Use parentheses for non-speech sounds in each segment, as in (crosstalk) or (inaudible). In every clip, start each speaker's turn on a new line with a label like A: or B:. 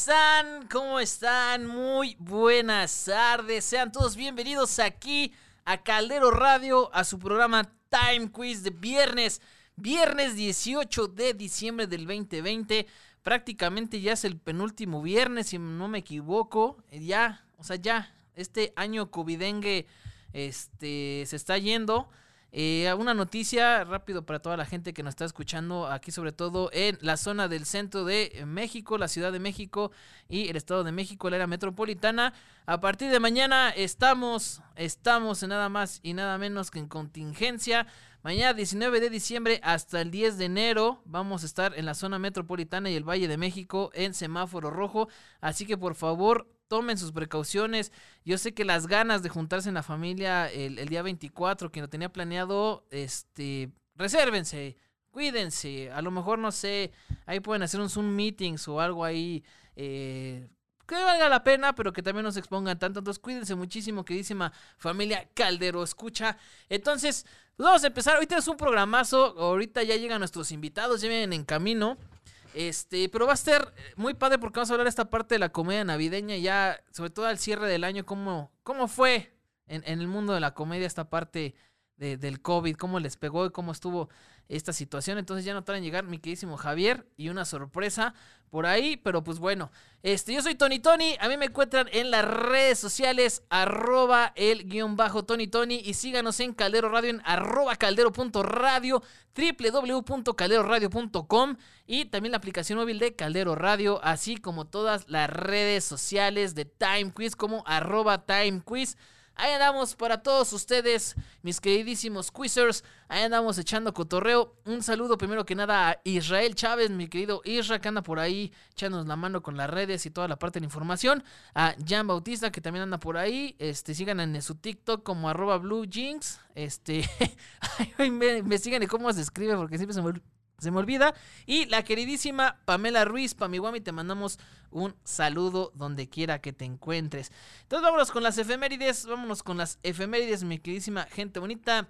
A: ¿Cómo están? ¿Cómo están? Muy buenas tardes. Sean todos bienvenidos aquí a Caldero Radio, a su programa Time Quiz de viernes. Viernes 18 de diciembre del 2020. Prácticamente ya es el penúltimo viernes, si no me equivoco. Ya, o sea, ya, este año covidengue este, se está yendo. Eh, una noticia rápido para toda la gente que nos está escuchando aquí, sobre todo en la zona del centro de México, la Ciudad de México y el Estado de México, la era metropolitana. A partir de mañana estamos, estamos en nada más y nada menos que en contingencia. Mañana 19 de diciembre hasta el 10 de enero vamos a estar en la zona metropolitana y el Valle de México en semáforo rojo. Así que por favor tomen sus precauciones. Yo sé que las ganas de juntarse en la familia el, día 24, quien lo tenía planeado, este, resérvense, cuídense. A lo mejor, no sé, ahí pueden hacer un Zoom meetings o algo ahí. Eh, que valga la pena, pero que también no se expongan tanto. Entonces, cuídense muchísimo, queridísima familia Caldero, escucha. Entonces, vamos a empezar. Ahorita es un programazo. Ahorita ya llegan nuestros invitados, ya vienen en camino. Este, pero va a ser muy padre porque vamos a hablar de esta parte de la comedia navideña, ya, sobre todo al cierre del año, cómo, cómo fue en, el mundo de la comedia esta parte del COVID, cómo les pegó y cómo estuvo esta situación. Entonces ya no tardan en llegar mi queridísimo Javier y una sorpresa por ahí, pero pues bueno, este, yo soy Tony Tony, a mí me encuentran en las redes sociales, arroba el guion bajo Tony Tony y síganos en Caldero Radio en arroba caldero.radio, www.calderoradio.com y también la aplicación móvil de Caldero Radio, así como todas las redes sociales de Time Quiz como arroba Time Quiz. Ahí andamos para todos ustedes, mis queridísimos quizers. Ahí andamos echando cotorreo. Un saludo primero que nada a Israel Chávez, mi querido Israel, que anda por ahí echándonos la mano con las redes y toda la parte de la información. A Jan Bautista, que también anda por ahí. Este, sigan en su TikTok como arroba Blue Jinx. Este, (laughs) me, me sigan y cómo se escribe porque siempre se me se me olvida. Y la queridísima Pamela Ruiz, Pamiguami, te mandamos un saludo donde quiera que te encuentres. Entonces vámonos con las efemérides, vámonos con las efemérides, mi queridísima gente bonita.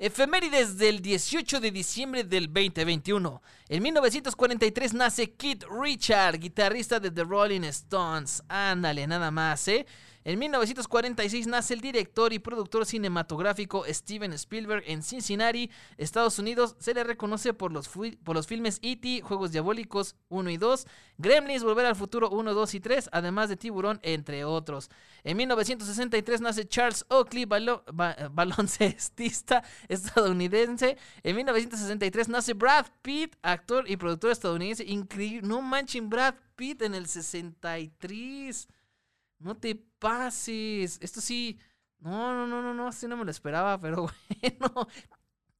A: Efemérides del 18 de diciembre del 2021. En 1943 nace Keith Richard, guitarrista de The Rolling Stones. Ándale, nada más, ¿eh? En 1946 nace el director y productor cinematográfico Steven Spielberg en Cincinnati, Estados Unidos. Se le reconoce por los, por los filmes E.T., Juegos Diabólicos 1 y 2, Gremlins, Volver al Futuro 1, 2 y 3, además de Tiburón, entre otros. En 1963 nace Charles Oakley, (laughs) baloncestista estadounidense. En 1963 nace Brad Pitt, actor y productor estadounidense. Increíble, no manchen Brad Pitt en el 63. No te pases. Esto sí. No, no, no, no, no. Así no me lo esperaba, (laughs) pero bueno.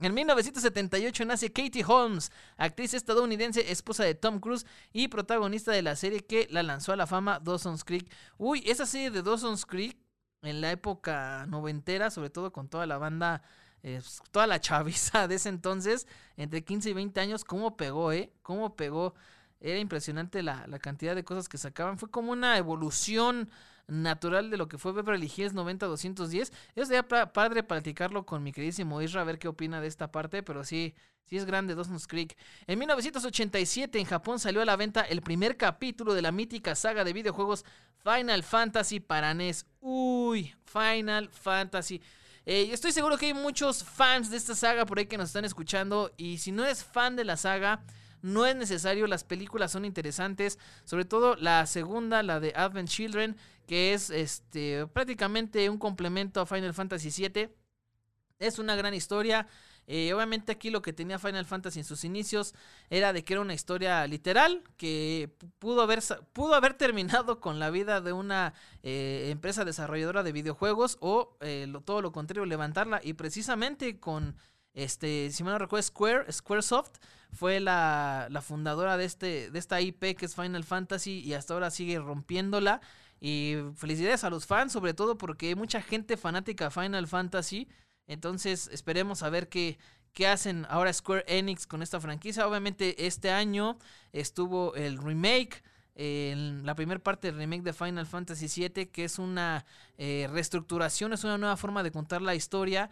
A: En 1978 nace Katie Holmes, actriz estadounidense, esposa de Tom Cruise y protagonista de la serie que la lanzó a la fama Dawson's Creek. Uy, esa serie de Dawson's Creek en la época noventera, sobre todo con toda la banda, eh, toda la (laughs) chaviza de ese entonces, entre 15 y 20 años, cómo pegó, ¿eh? Cómo pegó era impresionante la, cantidad de cosas que sacaban. Fue como una evolución natural de lo que fue Beverly Hills 90-210. Eso sería padre platicarlo con mi queridísimo Isra, a ver qué opina de esta parte, pero sí, sí es grande Dawson's Creek. En 1987 en Japón salió a la venta el primer capítulo de la mítica saga de videojuegos Final Fantasy para NES. Uy, Final Fantasy. Eh, estoy seguro que hay muchos fans de esta saga por ahí que nos están escuchando y si no eres fan de la saga no es necesario, las películas son interesantes, sobre todo la segunda, la de Advent Children, que es este prácticamente un complemento a Final Fantasy VII. Es una gran historia. Eh, obviamente aquí lo que tenía Final Fantasy en sus inicios era de que era una historia literal que pudo haber, pudo haber terminado con la vida de una eh, empresa desarrolladora de videojuegos o eh, todo lo contrario, levantarla y precisamente con este, si me no recuerdo, Square, Squaresoft fue la, fundadora de, este, de esta IP que es Final Fantasy y hasta ahora sigue rompiéndola. Y felicidades a los fans, sobre todo porque hay mucha gente fanática de Final Fantasy. Entonces esperemos a ver qué, qué hacen ahora Square Enix con esta franquicia. Obviamente este año estuvo el remake. la primera parte del remake de Final Fantasy VII, que es una eh, reestructuración, es una nueva forma de contar la historia.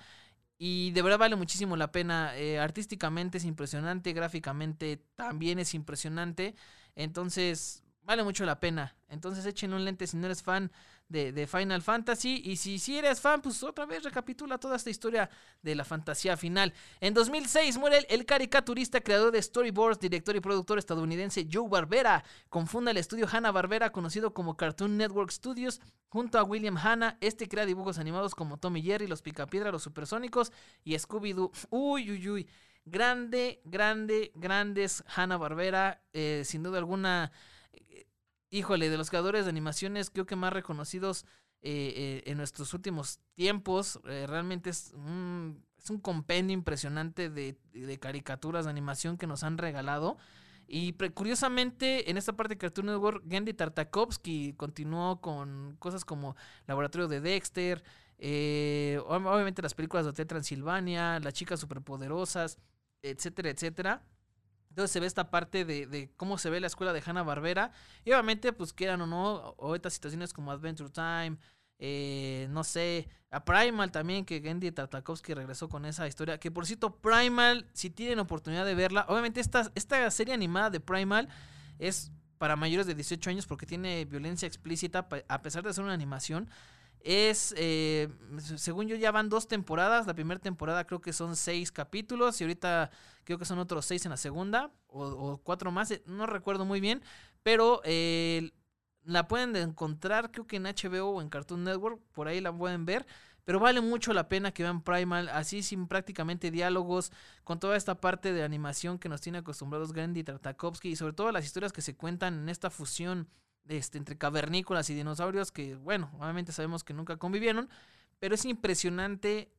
A: Y de verdad vale muchísimo la pena. Eh, artísticamente es impresionante, gráficamente también es impresionante. Entonces, vale mucho la pena. Entonces echen un lente si no eres fan de, Final Fantasy. Y si, si eres fan, pues otra vez recapitula toda esta historia de la fantasía final. En 2006 muere el, caricaturista, creador de storyboards, director y productor estadounidense Joe Barbera. Confunda el estudio Hanna-Barbera, conocido como Cartoon Network Studios, junto a William Hanna. Este crea dibujos animados como Tommy Jerry, Los Picapiedra, Los Supersónicos y Scooby-Doo. Uy, uy, uy. Grande, grande, grandes Hanna-Barbera. Eh, sin duda alguna híjole, de los creadores de animaciones, creo que más reconocidos eh, eh, en nuestros últimos tiempos. Eh, realmente es un, es un compendio impresionante de, caricaturas de animación que nos han regalado. Y curiosamente, en esta parte de Cartoon Network, Gendy Tartakovsky continuó con cosas como Laboratorio de Dexter, obviamente las películas de Hotel Transilvania, Las Chicas Superpoderosas, etcétera, etcétera. Entonces se ve esta parte de, cómo se ve la escuela de Hanna Barbera. Y obviamente, pues quieran o no, o estas situaciones como Adventure Time, eh, no sé, a Primal también, que Gendy Tartakovsky regresó con esa historia. Que por cierto, Primal, si tienen oportunidad de verla, obviamente esta, esta serie animada de Primal es para mayores de 18 años porque tiene violencia explícita, a pesar de ser una animación. Es, eh, según yo, ya van dos temporadas. La primera temporada creo que son seis capítulos y ahorita creo que son otros seis en la segunda o, cuatro más. Eh, no recuerdo muy bien, pero eh, la pueden encontrar creo que en HBO o en Cartoon Network. Por ahí la pueden ver. Pero vale mucho la pena que vean Primal, así sin prácticamente diálogos, con toda esta parte de animación que nos tiene acostumbrados Gandhi Tartakovsky y sobre todo las historias que se cuentan en esta fusión este, entre cavernícolas y dinosaurios que, bueno, obviamente sabemos que nunca convivieron, pero es impresionante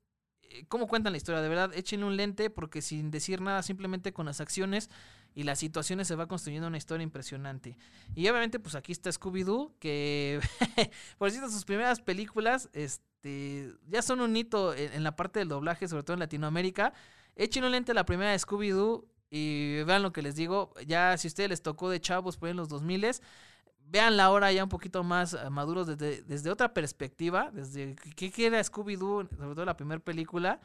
A: eh, cómo cuentan la historia. De verdad, échenle un lente porque sin decir nada, simplemente con las acciones y las situaciones se va construyendo una historia impresionante. Y obviamente, pues aquí está Scooby-Doo, que (laughs) por cierto, sus primeras películas este, ya son un hito en, la parte del doblaje, sobre todo en Latinoamérica. Échenle un lente a la primera de Scooby-Doo y vean lo que les digo. Ya si a ustedes les tocó de chavos por en los 2000 vean la hora ya un poquito más eh, maduros desde, desde otra perspectiva, desde qué era Scooby-Doo, sobre todo la primera película,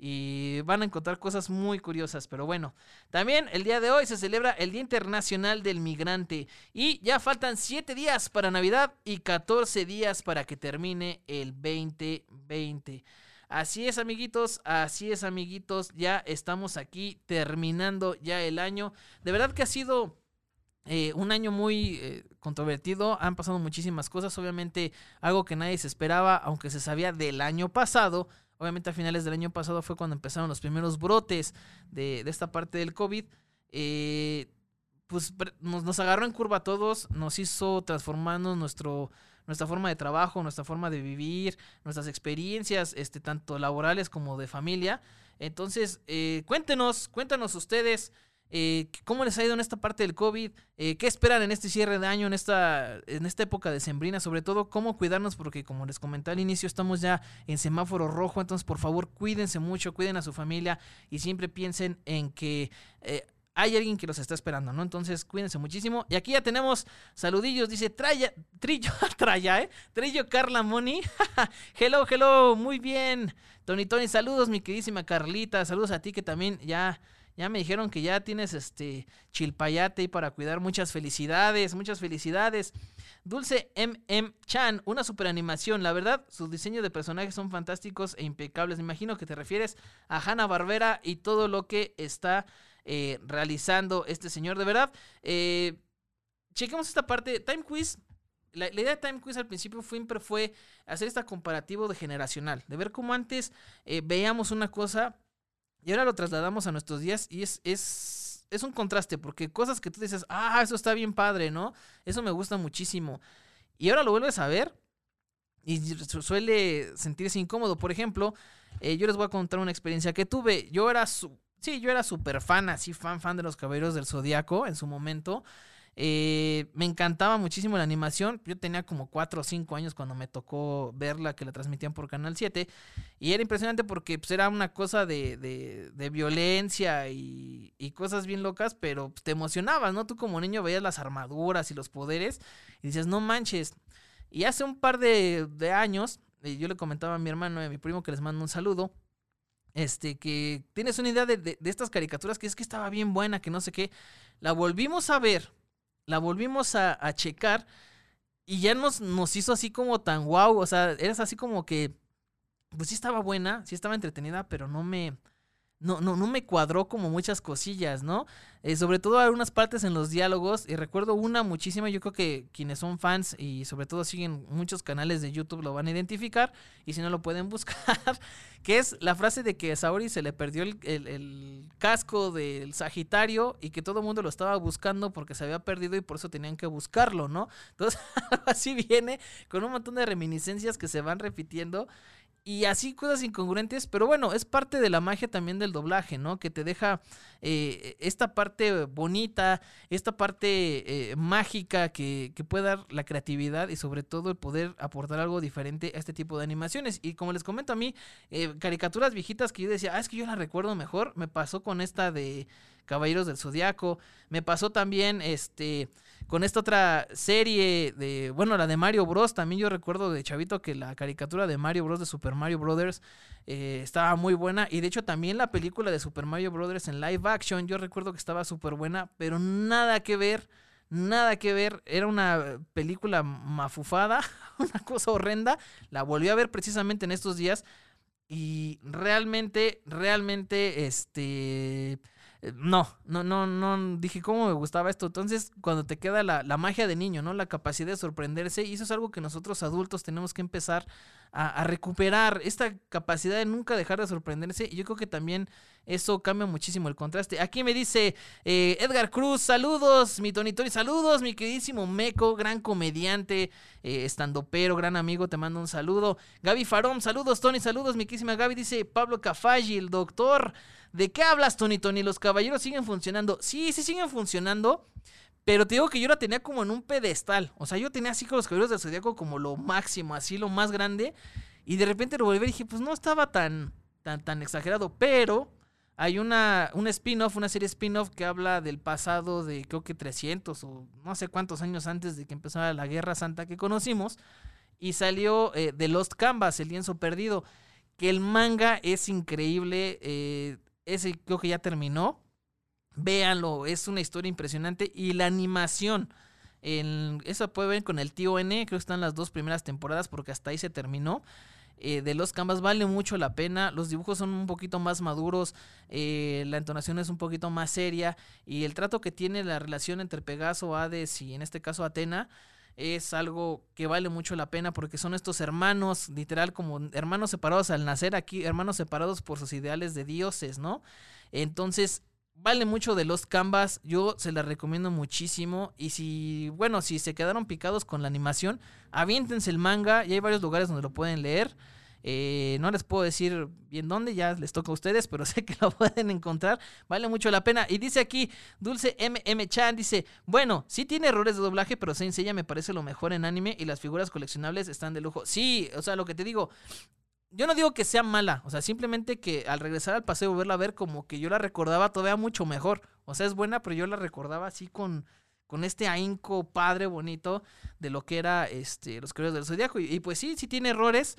A: y van a encontrar cosas muy curiosas. Pero bueno, también el día de hoy se celebra el Día Internacional del Migrante y ya faltan 7 días para Navidad y 14 días para que termine el 2020. Así es, amiguitos, así es, amiguitos, ya estamos aquí terminando ya el año. De verdad que ha sido eh, un año muy eh, controvertido, han pasado muchísimas cosas, obviamente algo que nadie se esperaba, aunque se sabía del año pasado, obviamente a finales del año pasado fue cuando empezaron los primeros brotes de, esta parte del COVID, eh, pues nos, agarró en curva a todos, nos hizo transformarnos nuestro, nuestra forma de trabajo, nuestra forma de vivir, nuestras experiencias, este, tanto laborales como de familia. Entonces, cuéntenos, cuéntanos ustedes. Eh, ¿Cómo les ha ido en esta parte del COVID? Eh, ¿Qué esperan en este cierre de año, en esta, en esta época de sembrina? Sobre todo, ¿cómo cuidarnos? Porque como les comenté al inicio, estamos ya en semáforo rojo. Entonces, por favor, cuídense mucho, cuiden a su familia y siempre piensen en que... Eh, hay alguien que los está esperando, ¿no? Entonces, cuídense muchísimo. Y aquí ya tenemos saludillos. Dice Traya, Trillo, (laughs) Traya, ¿eh? Trillo Carla Moni. (laughs) hello, hello, muy bien. Tony Tony, saludos, mi queridísima Carlita. Saludos a ti que también ya ya me dijeron que ya tienes este chilpayate y para cuidar. Muchas felicidades, muchas felicidades. Dulce MM Chan, una super animación. La verdad, sus diseños de personajes son fantásticos e impecables. Me imagino que te refieres a Hanna Barbera y todo lo que está eh, realizando este señor. De verdad, eh, chequemos esta parte. Time Quiz la, idea de Time Quiz al principio siempre fue hacer este comparativo de generacional, de ver cómo antes eh, veíamos una cosa y ahora lo trasladamos a nuestros días y es, es, es un contraste, porque cosas que tú dices, ah, eso está bien padre, ¿no? Eso me gusta muchísimo. Y ahora lo vuelves a ver y suele sentirse incómodo. Por ejemplo, eh, yo les voy a contar una experiencia que tuve. Yo era su, sí, yo era súper fan, así fan, fan de los Caballeros del Zodiaco en su momento. Eh, me encantaba muchísimo la animación. Yo tenía como 4 o 5 años cuando me tocó verla, que la transmitían por Canal 7. Y era impresionante porque pues, era una cosa de, de, violencia y, cosas bien locas, pero pues, te emocionabas, ¿no? Tú como niño veías las armaduras y los poderes y dices, no manches. Y hace un par de, años, eh, yo le comentaba a mi hermano y a mi primo que les mando un saludo. Este, que tienes una idea de, de estas caricaturas que es que estaba bien buena, que no sé qué. La volvimos a ver la volvimos a, a checar y ya nos, nos hizo así como tan wow, o sea, eres así como que, pues sí estaba buena, sí estaba entretenida, pero no me, no, no, no me cuadró como muchas cosillas, ¿no? Eh, sobre todo algunas partes en los diálogos, y recuerdo una muchísima, yo creo que quienes son fans y sobre todo siguen muchos canales de YouTube lo van a identificar, y si no lo pueden (laughs) buscar, que es la frase de que a Saori se le perdió el, el casco del Sagitario y que todo el mundo lo estaba buscando porque se había perdido y por eso tenían que buscarlo, ¿no? Entonces, (laughs) así viene con un montón de reminiscencias que se van repitiendo y así cosas incongruentes, pero bueno, es parte de la magia también del doblaje, ¿no? Que te deja eh, esta parte bonita, esta parte eh, mágica que, que, puede dar la creatividad y sobre todo el poder aportar algo diferente a este tipo de animaciones. Y como les comento a mí, eh, caricaturas viejitas que yo decía, ah, es que yo la recuerdo mejor, me pasó con esta de Caballeros del Zodiaco, me pasó también este con esta otra serie de, bueno, la de Mario Bros. También yo recuerdo de Chavito que la caricatura de Mario Bros. de Super Mario Brothers eh, estaba muy buena. Y de hecho también la película de Super Mario Brothers en live action, yo recuerdo que estaba súper buena, pero nada que ver. Nada que ver, era una película mafufada, (laughs) una cosa horrenda. La volví a ver precisamente en estos días y realmente, realmente, este, no, no, no, no, dije cómo me gustaba esto. Entonces, cuando te queda la, la, magia de niño, ¿no? La capacidad de sorprenderse, y eso es algo que nosotros adultos tenemos que empezar a, recuperar, esta capacidad de nunca dejar de sorprenderse. Y yo creo que también eso cambia muchísimo el contraste. Aquí me dice eh, Edgar Cruz, saludos, mi Tony, saludos, mi queridísimo Meco, gran comediante, eh, estandopero, gran amigo, te mando un saludo. Gaby Farón, saludos, Tony, saludos, mi queridísima Gaby, dice Pablo Cafaggi, el doctor. ¿De qué hablas, Tony Tony? ¿Los caballeros siguen funcionando? Sí, sí siguen funcionando. Pero te digo que yo la tenía como en un pedestal. O sea, yo tenía así con los caballeros del zodiaco como lo máximo, así lo más grande. Y de repente lo volví y dije, pues no estaba tan, tan, tan exagerado. Pero hay una, un spin-off, una serie spin-off que habla del pasado de creo que 300 o no sé cuántos años antes de que empezara la Guerra Santa que conocimos. Y salió eh, The Lost Canvas, el lienzo perdido. Que el manga es increíble. Eh, ese creo que ya terminó. Véanlo, es una historia impresionante. Y la animación, en, eso puede ver con el tío N, creo que están las dos primeras temporadas porque hasta ahí se terminó. Eh, de los canvas vale mucho la pena. Los dibujos son un poquito más maduros, eh, la entonación es un poquito más seria y el trato que tiene la relación entre Pegaso, Hades y en este caso Atena es algo que vale mucho la pena porque son estos hermanos, literal como hermanos separados al nacer aquí, hermanos separados por sus ideales de dioses, ¿no? Entonces, vale mucho de los Canvas, yo se la recomiendo muchísimo y si, bueno, si se quedaron picados con la animación, aviéntense el manga y hay varios lugares donde lo pueden leer. Eh, no les puedo decir bien dónde, ya les toca a ustedes, pero (laughs) sé que lo pueden encontrar. Vale mucho la pena. Y dice aquí, Dulce MM Chan, dice, bueno, sí tiene errores de doblaje, pero se enseña me parece lo mejor en anime y las figuras coleccionables están de lujo. Sí, o sea, lo que te digo, yo no digo que sea mala, o sea, simplemente que al regresar al paseo verla a ver como que yo la recordaba todavía mucho mejor. O sea, es buena, pero yo la recordaba así con, con este ahínco padre bonito de lo que era este los Caballeros del Zodiaco. Y, y, pues sí, sí tiene errores,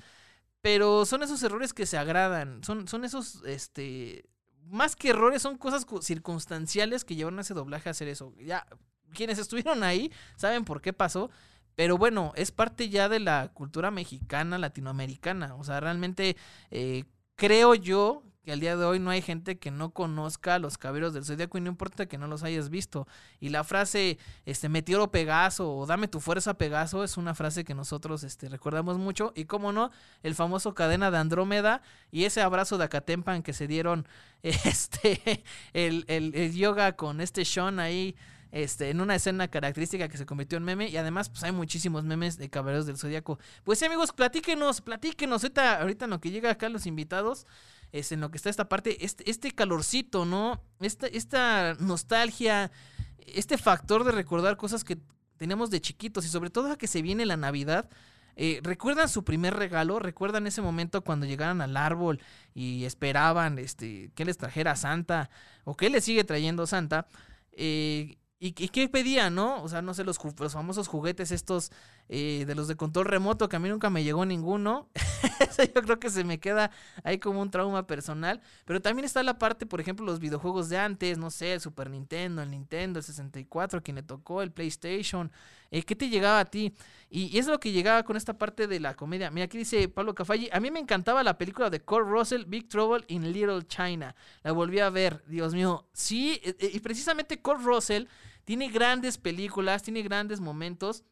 A: pero son esos errores que se agradan, son, son esos, este, más que errores, son cosas circunstanciales que llevaron a ese doblaje a hacer eso. Ya, quienes (laughs) estuvieron ahí saben por qué pasó, pero bueno, es parte ya de la cultura mexicana, latinoamericana. O sea, realmente eh, creo yo al día de hoy no hay gente que no conozca los caballeros del zodiaco y no importa que no los hayas visto. Y la frase, este, meteoro Pegaso o dame tu fuerza Pegaso es una frase que nosotros este, recordamos mucho. Y cómo no, el famoso cadena de Andrómeda y ese abrazo de Acatempan que se dieron, (laughs) este, el, el, el yoga con este Sean ahí este, en una escena característica que se convirtió en meme. Y además, pues hay muchísimos memes de Caballeros del Zodíaco. Pues sí, amigos, platíquenos, platíquenos. Ahorita, ahorita lo que llega acá los invitados, es en lo que está esta parte, este, este calorcito, ¿no? Esta, esta nostalgia, este factor de recordar cosas que teníamos de chiquitos y sobre todo a que se viene la Navidad. Eh, ¿Recuerdan su primer regalo? ¿Recuerdan ese momento cuando llegaron al árbol y esperaban este, que les trajera Santa o que les sigue trayendo Santa? Eh, ¿Y, qué pedía, no? O sea, no sé, los, famosos juguetes estos eh, de los de control remoto, que a mí nunca me llegó ninguno. (laughs) Yo creo que se me queda ahí como un trauma personal. Pero también está la parte, por ejemplo, los videojuegos de antes, no sé, el Super Nintendo, el Nintendo, el 64, quien le tocó, el PlayStation. Eh, ¿Qué te llegaba a ti? Y, es lo que llegaba con esta parte de la comedia. Mira, aquí dice Pablo Cafalli, a mí me encantaba la película de Kurt Russell, Big Trouble in Little China. La volví a ver, Dios mío. Sí, e, e, y precisamente Kurt Russell tiene grandes películas, tiene grandes momentos.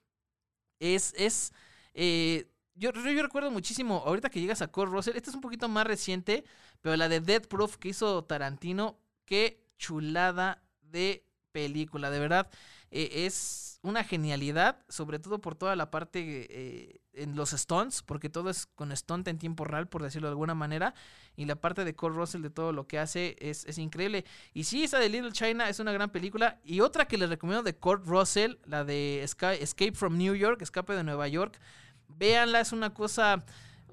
A: Es, es, eh, yo, yo, recuerdo muchísimo, ahorita que llegas a Core Russell, esta es un poquito más reciente, pero la de Dead Proof que hizo Tarantino, qué chulada de película, de verdad. Eh, es una genialidad, sobre todo por toda la parte eh, en los stunts, porque todo es con stunt en tiempo real, por decirlo de alguna manera, y la parte de Cole Russell de todo lo que hace es, es, increíble. Y sí, esa de Little China es una gran película, y otra que les recomiendo de Kurt Russell, la de Escape from New York, Escape de Nueva York, véanla, es una cosa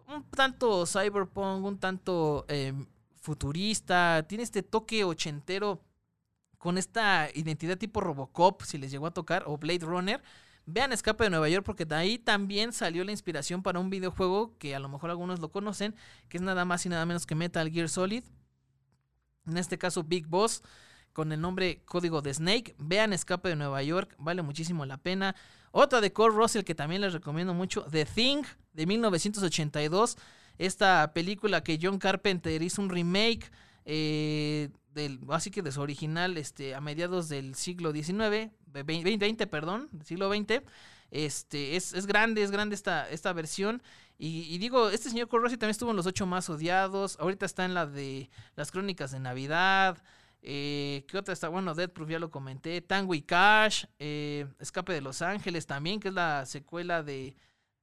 A: un tanto cyberpunk, un tanto em, futurista, tiene este toque ochentero con esta identidad tipo Robocop, si les llegó a tocar, o Blade Runner. Vean Escape de Nueva York porque de ahí también salió la inspiración para un videojuego que a lo mejor algunos lo conocen, que es nada más y nada menos que Metal Gear Solid. En este caso Big Boss con el nombre código de Snake. Vean Escape de Nueva York, vale muchísimo la pena. Otra de Cole Russell que también les recomiendo mucho, The Thing de 1982. Esta película que John Carpenter hizo un remake eh, del, así que de su original, este, a mediados del siglo XIX, 20, perdón, siglo XX. Este, es, es grande, es grande esta, esta versión. Y, digo, este señor Corrosi también estuvo en los ocho más odiados. Ahorita está en la de las crónicas de Navidad. Eh, ¿Qué otra está? Bueno, Dead Proof ya lo comenté. Tango y Cash. Eh, Escape de Los Ángeles también, que es la secuela de,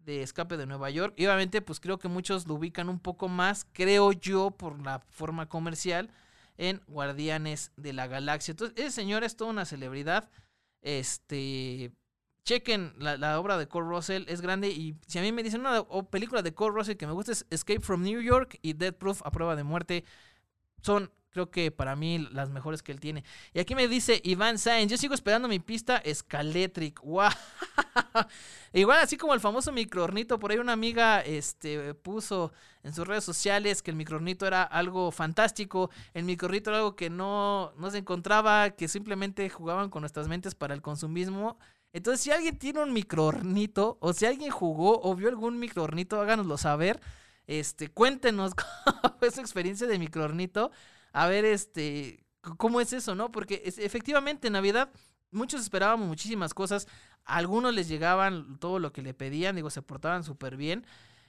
A: de Escape de Nueva York. Y obviamente, pues creo que muchos lo ubican un poco más, creo yo, por la forma comercial en Guardianes de la Galaxia. Entonces, ese señor es toda una celebridad. Este. Chequen la, obra de Cole Russell, es grande. Y si a mí me dicen una película de Cole Russell que me gusta es Escape from New York y Dead Proof a prueba de muerte. Son creo que para mí las mejores que él tiene. Y aquí me dice Iván Sainz, yo sigo esperando mi pista Scaletric. ¡Wow! (laughs) Igual así como el famoso microornito, por ahí una amiga este, puso en sus redes sociales que el microornito era algo fantástico, el microornito era algo que no, no se encontraba, que simplemente jugaban con nuestras mentes para el consumismo. Entonces, si alguien tiene un microornito, o si alguien jugó o vio algún microornito, háganoslo saber. Este, cuéntenos (laughs) cómo fue su experiencia de microornito a ver este cómo es eso, ¿no? Porque efectivamente en Navidad muchos esperábamos muchísimas cosas, a algunos les llegaban todo lo que le pedían, digo, se portaban súper bien.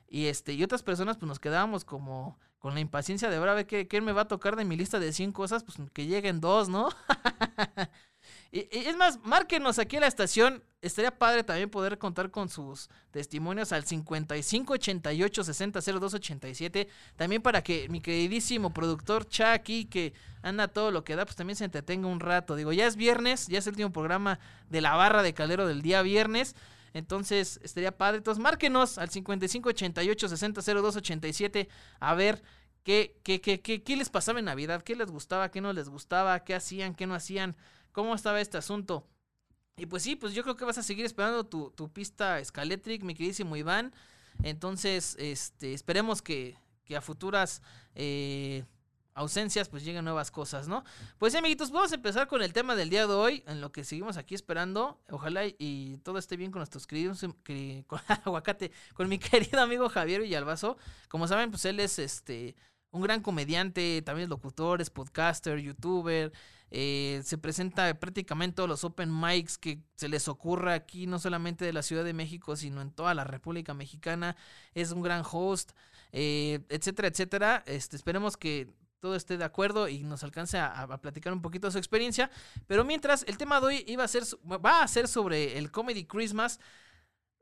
A: Y este, y otras personas pues nos quedábamos como con la impaciencia de ahora a ver qué, qué me va a tocar de mi lista de 100 cosas, pues que lleguen dos, ¿no? (laughs) es más, márquenos aquí a la estación. Estaría padre también poder contar con sus testimonios al 55 88 60 02 87. También para que mi queridísimo productor Chucky, que anda todo lo que da, pues también se entretenga un rato. Digo, ya es viernes, ya es el último programa de la barra de calero del día viernes. Entonces, estaría padre. Entonces, márquenos al 55 88 60 02 87 a ver qué, qué, qué, qué, qué les pasaba en Navidad, qué les gustaba, qué no les gustaba, qué hacían, qué no hacían cómo estaba este asunto. Y pues sí, pues yo creo que vas a seguir esperando tu, tu pista Scaletric, mi queridísimo Iván. Entonces, este, esperemos que, que a futuras eh, ausencias pues lleguen nuevas cosas, ¿no? Pues sí, amiguitos, vamos a empezar con el tema del día de hoy, en lo que seguimos aquí esperando. Ojalá y, todo esté bien con nuestros queridos, (laughs) con aguacate, con mi querido amigo Javier Villalbazo. Como saben, pues él es este un gran comediante, también es locutor, es podcaster, youtuber, eh, se presenta prácticamente todos los open mics que se les ocurra aquí, no solamente de la Ciudad de México, sino en toda la República Mexicana. Es un gran host, eh, etcétera, etcétera. Este, esperemos que todo esté de acuerdo y nos alcance a, platicar un poquito de su experiencia. Pero mientras, el tema de hoy iba a ser, va a ser sobre el Comedy Christmas,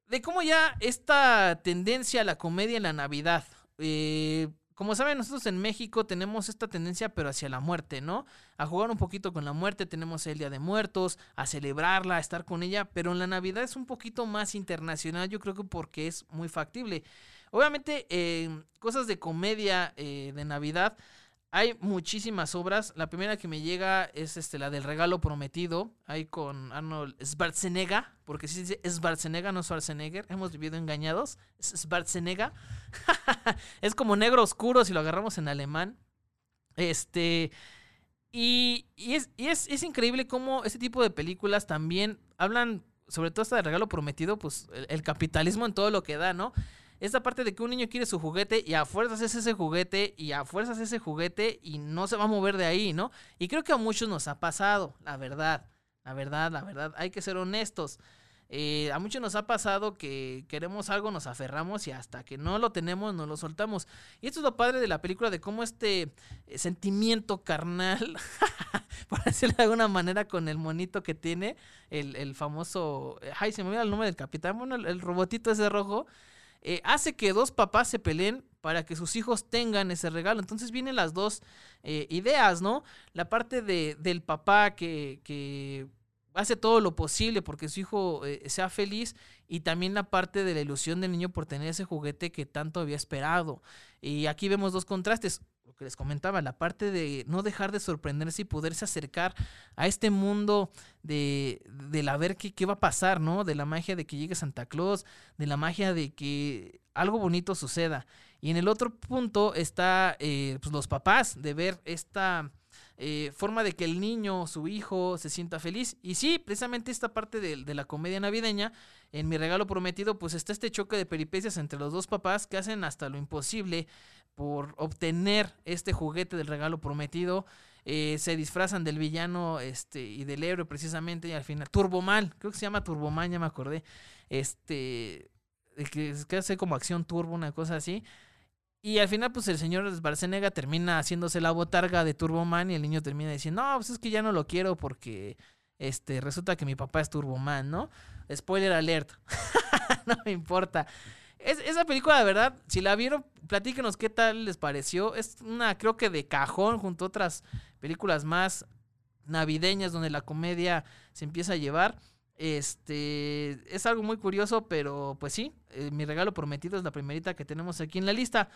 A: de cómo ya esta tendencia a la comedia en la Navidad. Eh, como saben, nosotros en México tenemos esta tendencia, pero hacia la muerte, ¿no? A jugar un poquito con la muerte, tenemos el Día de Muertos, a celebrarla, a estar con ella, pero en la Navidad es un poquito más internacional, yo creo que porque es muy factible. Obviamente, eh, cosas de comedia eh, de Navidad hay muchísimas obras. La primera que me llega es este, la del regalo prometido. Ahí con Arnold Schwarzenegger. Porque se dice Schwarzenegger, no Schwarzenegger. Hemos vivido engañados. Es Schwarzenegger. (laughs) es como negro oscuro si lo agarramos en alemán. Este. Y, es, es, increíble cómo este tipo de películas también hablan, sobre todo esta de regalo prometido, pues el capitalismo en todo lo que da, ¿no? Esta parte de que un niño quiere su juguete y a fuerzas es ese juguete y a fuerzas ese juguete y no se va a mover de ahí, ¿no? Y creo que a muchos nos ha pasado, la verdad, la verdad, la verdad, hay que ser honestos. Eh, a muchos nos ha pasado que queremos algo, nos aferramos y hasta que no lo tenemos, no lo soltamos. Y esto es lo padre de la película, de cómo este eh, sentimiento carnal, (laughs) por decirlo de alguna manera, con el monito que tiene, el, famoso, ay, se me olvida el nombre del capitán, bueno, el robotito ese rojo, eh, hace que dos papás se peleen para que sus hijos tengan ese regalo. Entonces vienen las dos eh, ideas, ¿no? La parte de, del papá que, que, hace todo lo posible porque su hijo eh, sea feliz y también la parte de la ilusión del niño por tener ese juguete que tanto había esperado. Y aquí vemos dos contrastes lo que les comentaba, la parte de no dejar de sorprenderse y poderse acercar a este mundo de, la ver qué, qué va a pasar, ¿no? De la magia de que llegue Santa Claus, de la magia de que algo bonito suceda. Y en el otro punto está eh, pues los papás, de ver esta eh, forma de que el niño, su hijo, se sienta feliz. Y sí, precisamente esta parte de, de, la comedia navideña, en mi regalo prometido, pues está este choque de peripecias entre los dos papás que hacen hasta lo imposible por obtener este juguete del regalo prometido. Eh, se disfrazan del villano este, y del héroe precisamente y al final Turboman, creo que se llama Turboman, ya me acordé. Este que, que hace como acción turbo, una cosa así. Y al final, pues el señor Barcenega termina haciéndose la botarga de Turboman y el niño termina diciendo, no, pues es que ya no lo quiero porque este, resulta que mi papá es Turboman, ¿no? Spoiler alert. (laughs) no me importa. Es, esa película, de verdad, si la vieron, platíquenos qué tal les pareció. Es una, creo que de cajón, junto a otras películas más navideñas donde la comedia se empieza a llevar. Este es algo muy curioso, pero pues sí, eh, mi regalo prometido es la primerita que tenemos aquí en la lista.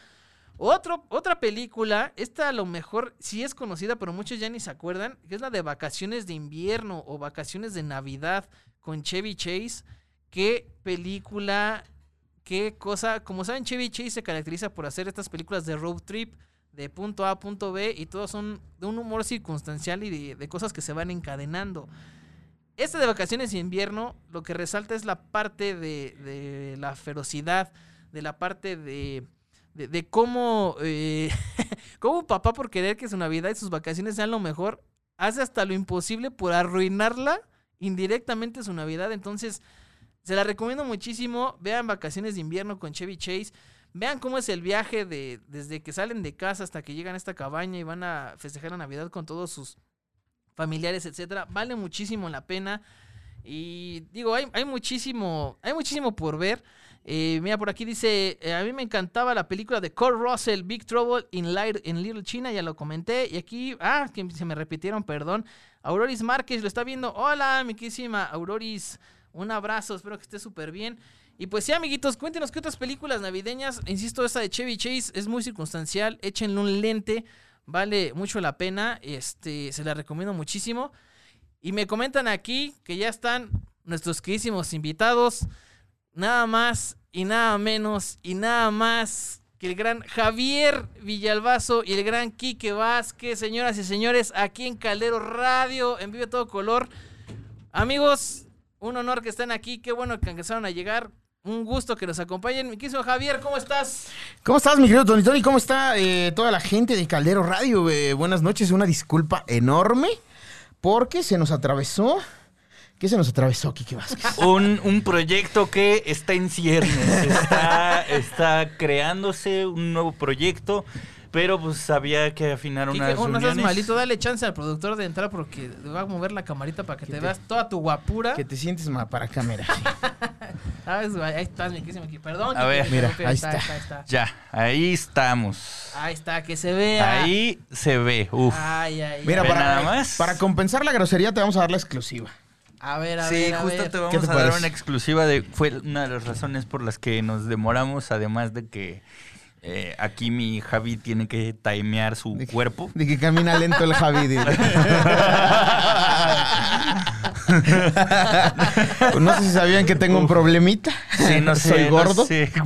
A: Otro, otra película, esta a lo mejor sí es conocida, pero muchos ya ni se acuerdan, que es la de Vacaciones de Invierno o Vacaciones de Navidad con Chevy Chase. Qué película qué cosa, como saben, Chevy Chase se caracteriza por hacer estas películas de road trip de punto A a punto B y todos son de un humor circunstancial y de, cosas que se van encadenando. Este de vacaciones y invierno lo que resalta es la parte de, la ferocidad, de la parte de, de, cómo, eh, (laughs) cómo papá por querer que su Navidad y sus vacaciones sean lo mejor, hace hasta lo imposible por arruinarla indirectamente su Navidad. Entonces, se la recomiendo muchísimo. Vean Vacaciones de Invierno con Chevy Chase. Vean cómo es el viaje de desde que salen de casa hasta que llegan a esta cabaña y van a festejar la Navidad con todos sus familiares, etcétera. Vale muchísimo la pena. Y digo, hay, hay muchísimo, hay muchísimo por ver. Eh, mira, por aquí dice, eh, a mí me encantaba la película de Cole Russell, Big Trouble in, Light, in Little China, ya lo comenté. Y aquí, ah, que se me repitieron, perdón. Auroris Márquez lo está viendo. Hola, mi Auroris. Un abrazo, espero que esté súper bien. Y pues sí, amiguitos, cuéntenos qué otras películas navideñas. Insisto, esta de Chevy Chase es muy circunstancial. Échenle un lente, vale mucho la pena. Este, se la recomiendo muchísimo. Y me comentan aquí que ya están nuestros queridísimos invitados. Nada más y nada menos y nada más que el gran Javier Villalbazo y el gran Quique Vázquez, señoras y señores, aquí en Caldero Radio, en Vive Todo Color. Amigos, un honor que estén aquí. Qué bueno que empezaron a llegar. Un gusto que nos acompañen. Mi quiso Javier, ¿cómo estás?
B: ¿Cómo estás, mi querido Tony Tony? ¿Cómo está eh, toda la gente de Caldero Radio? Eh, buenas noches. Una disculpa enorme porque se nos atravesó. ¿Qué se nos atravesó, Kike Vázquez? (laughs)
C: Un, un proyecto que está en ciernes. Está, está creándose un nuevo proyecto pero pues había que afinar unas
A: unas No malito, dale chance al productor de entrar porque va a mover la camarita para que, te, veas toda tu guapura.
B: Que te sientes más para cámara. (laughs)
A: ahí estás, mi aquí. Perdón.
C: A ver, mira, ahí está, Ya, ahí estamos.
A: Ahí está, que se vea.
C: Ahí se ve, uf.
B: Ay, ay, mira, para, nada más. para compensar la grosería te vamos a dar la exclusiva.
A: A ver, a ver.
C: Sí, justo te vamos a dar una exclusiva de. Fue una de las razones por las que nos demoramos, además de que Eh, aquí mi Javi tiene que timear su
B: De que-
C: cuerpo.
B: De que camina lento el Javi. de- Pues (laughs) no sé si sabían que tengo un problemita.
C: Sí, no (laughs) sé.
B: Soy
C: no
B: gordo.
C: sé. (laughs)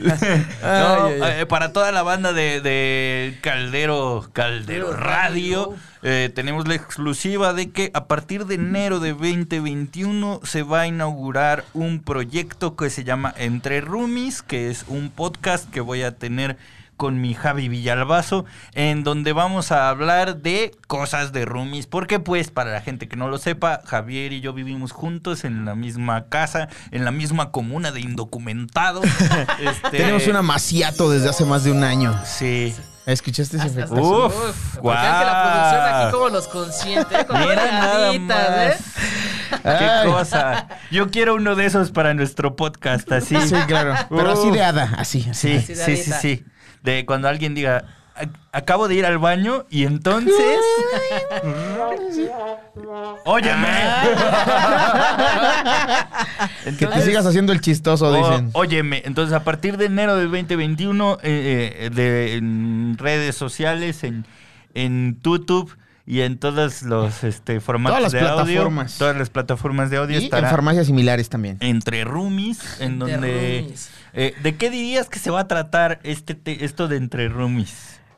C: No, eh, para toda la banda de, de Caldero, Caldero Radio, eh, tenemos la exclusiva de que a partir de enero de 2021 se va a inaugurar un proyecto que se llama Entre Roomies, que es un podcast que voy a tener con mi Javi Villalbazo, en donde vamos a hablar de cosas de roomies, porque pues para la gente que no lo sepa, Javier y yo vivimos juntos en la misma casa, en la misma comuna de indocumentados. (laughs) Este,
B: Tenemos una maciato desde hace más de un año.
C: Sí.
B: ¿Escuchaste ese efecto?
C: Uf,
A: Uf, es que la producción aquí como los consiente, (laughs) ¿eh? como
C: Mira nada
A: delgaditas,
C: más.
A: ¿eh?
C: Qué cosa. Yo quiero uno de esos para nuestro podcast, así.
B: Sí, claro. Pero así de hada, así. así.
C: Sí,
A: Así de
C: sí, sí, sí. De cuando alguien diga, "Ac- acabo de ir al baño y entonces... (laughs) Óyeme. (laughs)
B: Que te sigas haciendo el chistoso,
C: Oh,
B: dicen.
C: óyeme, entonces a partir de enero del 2021, eh, eh, de, en redes sociales, en, en YouTube y en todos los este, formatos
B: Todas las
C: de audio,
B: plataformas.
C: todas las plataformas de audio
B: Y en farmacias similares también.
C: entre roomies, en donde...
A: roomies.
C: Eh, ¿De qué dirías que se va a tratar este te- esto de entre roomies?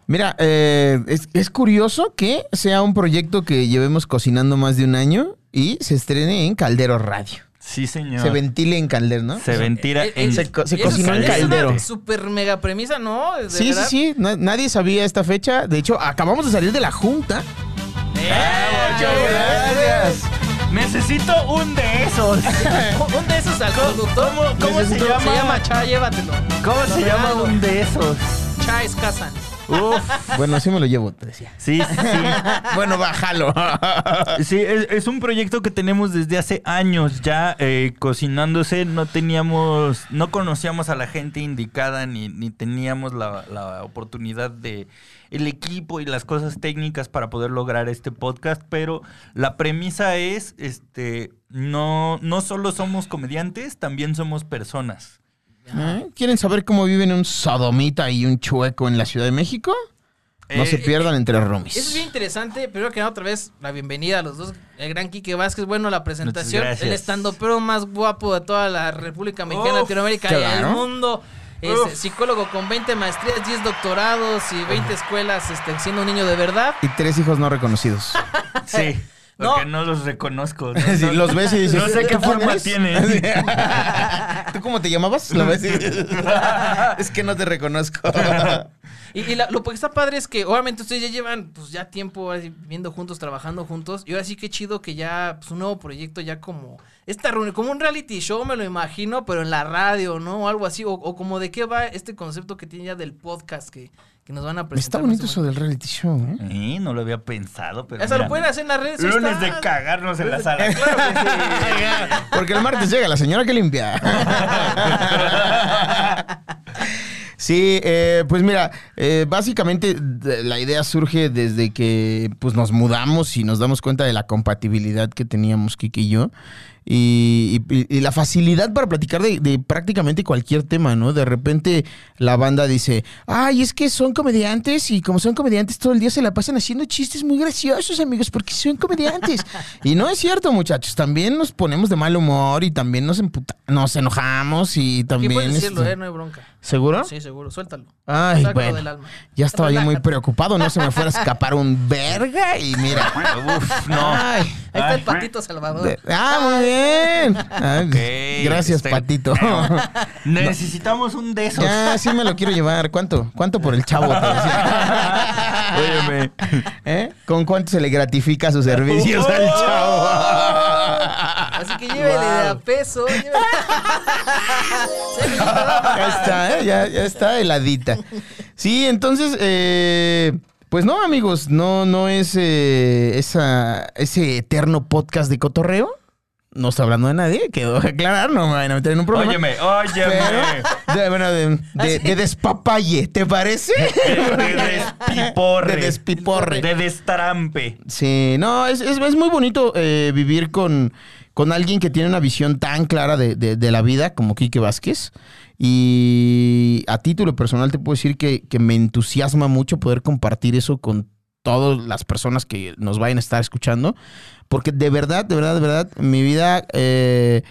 B: Mira, eh, es, es curioso que sea un proyecto que llevemos cocinando más de un año y se estrene en Caldero Radio.
C: Sí, señor.
B: Se ventile en Caldero, ¿no?
C: Se ventila
A: Eh,
C: en...
B: Se co- se cocinó
A: es-
B: en
A: es una
B: caldero.
A: super mega premisa, ¿no? De
B: Sí, sí,
A: verdad.
B: sí. Na- nadie sabía esta fecha. De hecho, acabamos de salir de la junta.
A: ¡Eh!
B: Muchas gracias.
C: Necesito un de esos. (laughs)
A: Un de esos al productor.
C: cómo se llama?
A: Se llama Cha, llévatelo.
C: ¿Cómo se llama un de esos?
A: Cha Escazan.
C: Uf. (laughs)
B: Bueno, sí me lo llevo, te decía.
C: Sí, sí, sí. (laughs)
B: bueno, bájalo.
C: Sí, es, es un proyecto que tenemos desde hace años ya eh, cocinándose. No teníamos, no conocíamos a la gente indicada ni, ni teníamos la, la oportunidad de el equipo y las cosas técnicas para poder lograr este podcast. Pero la premisa es, este, no, no solo somos comediantes, también somos personas.
B: ¿Eh? ¿Quieren saber cómo viven un sodomita y un chueco en la Ciudad de México? No
C: Eh,
B: se pierdan entre roomies.
A: Eso es bien interesante. Primero que nada, otra vez, la bienvenida a los dos. El gran Quique Vázquez, bueno, la presentación. El estando pero más guapo de toda la República Mexicana,
C: Uf,
A: Latinoamérica y el mundo. Este,
C: Uf.
A: psicólogo con 20 maestrías, 10 doctorados y 20 escuelas, este, siendo un niño de verdad.
B: Y tres hijos no reconocidos. (laughs)
C: Sí,
A: No.
C: porque no, los reconozco. ¿no? (laughs)
B: Sí,
C: No-
B: los ves y dices...
C: No sé qué
B: ¿tú quién
C: forma
B: eres?
C: tiene. (laughs)
B: ¿Tú cómo te llamabas? Lo ves y dices, es que no te reconozco.
A: Y, y la- lo que está padre es que obviamente ustedes ya llevan pues ya tiempo viviendo juntos, trabajando juntos. Y ahora sí que chido que ya pues, un nuevo proyecto ya como esta reunión, como un reality show me lo imagino, pero en la radio, ¿no? O algo así. O, o como de qué va este concepto que tiene ya del podcast que, que nos van a presentar.
B: Está bonito eso del reality show, ¿eh?
C: Sí, no lo había pensado, pero.
A: Eso lo pueden hacer en las redes. ahí
C: Lunes
A: está.
C: de cagarnos en la sala. Claro que sí. (laughs)
B: Porque el martes llega la señora que limpia. (laughs) Sí, eh, pues mira, eh, básicamente la idea surge desde que pues nos mudamos y nos damos cuenta de la compatibilidad que teníamos Kike y yo. Y, y- y la facilidad para platicar de, de prácticamente cualquier tema, ¿no? De repente la banda dice, ay, es que son comediantes y como son comediantes todo el día se la pasan haciendo chistes muy graciosos, amigos, porque son comediantes. (laughs) y no es cierto, muchachos, también nos ponemos de mal humor y también nos, emputa- nos enojamos y también...
A: puedes decirlo,
B: este,
A: ¿eh? No hay bronca.
B: ¿Seguro?
A: Sí, seguro. Suéltalo.
B: Ay,
A: Sácalo
B: bueno.
A: del alma.
B: Ya estaba yo muy preocupado, no se me fuera a escapar un verga y mira. (laughs)
C: Uf, no.
B: Ay.
A: Ahí está el patito Salvador.
B: de- ah, muy bien. Ay,
C: Ok,
B: gracias,
C: este-
B: Patito. (laughs)
C: Necesitamos un de esos.
B: ya, sí me lo quiero llevar. ¿Cuánto? ¿Cuánto por el chavo? Te decía? (laughs)
C: Óyeme.
B: ¿Eh? ¿Con cuánto se le gratifica sus servicios al chavo? (laughs)
A: Así que llévele de a peso. llévele-
B: Ya está, ¿eh? ya, ya está heladita. Sí, entonces, eh, pues no, amigos, no, no es eh, esa, ese eterno podcast de cotorreo. No está hablando de nadie, quedó aclarar, no me van a meter en un problema.
C: Óyeme, óyeme.
B: Pero, de, bueno, de, de- de despapalle, ¿te parece?
C: De, de despiporre.
B: De despiporre.
C: De destrampe.
B: Sí, no, es, es, es muy bonito eh, vivir con, con alguien que tiene una visión tan clara de, de- de la vida como Quique Vázquez. Y a título personal te puedo decir que, que me entusiasma mucho poder compartir eso con todas las personas que nos vayan a estar escuchando. Porque de verdad, de verdad, de verdad, mi vida... eh,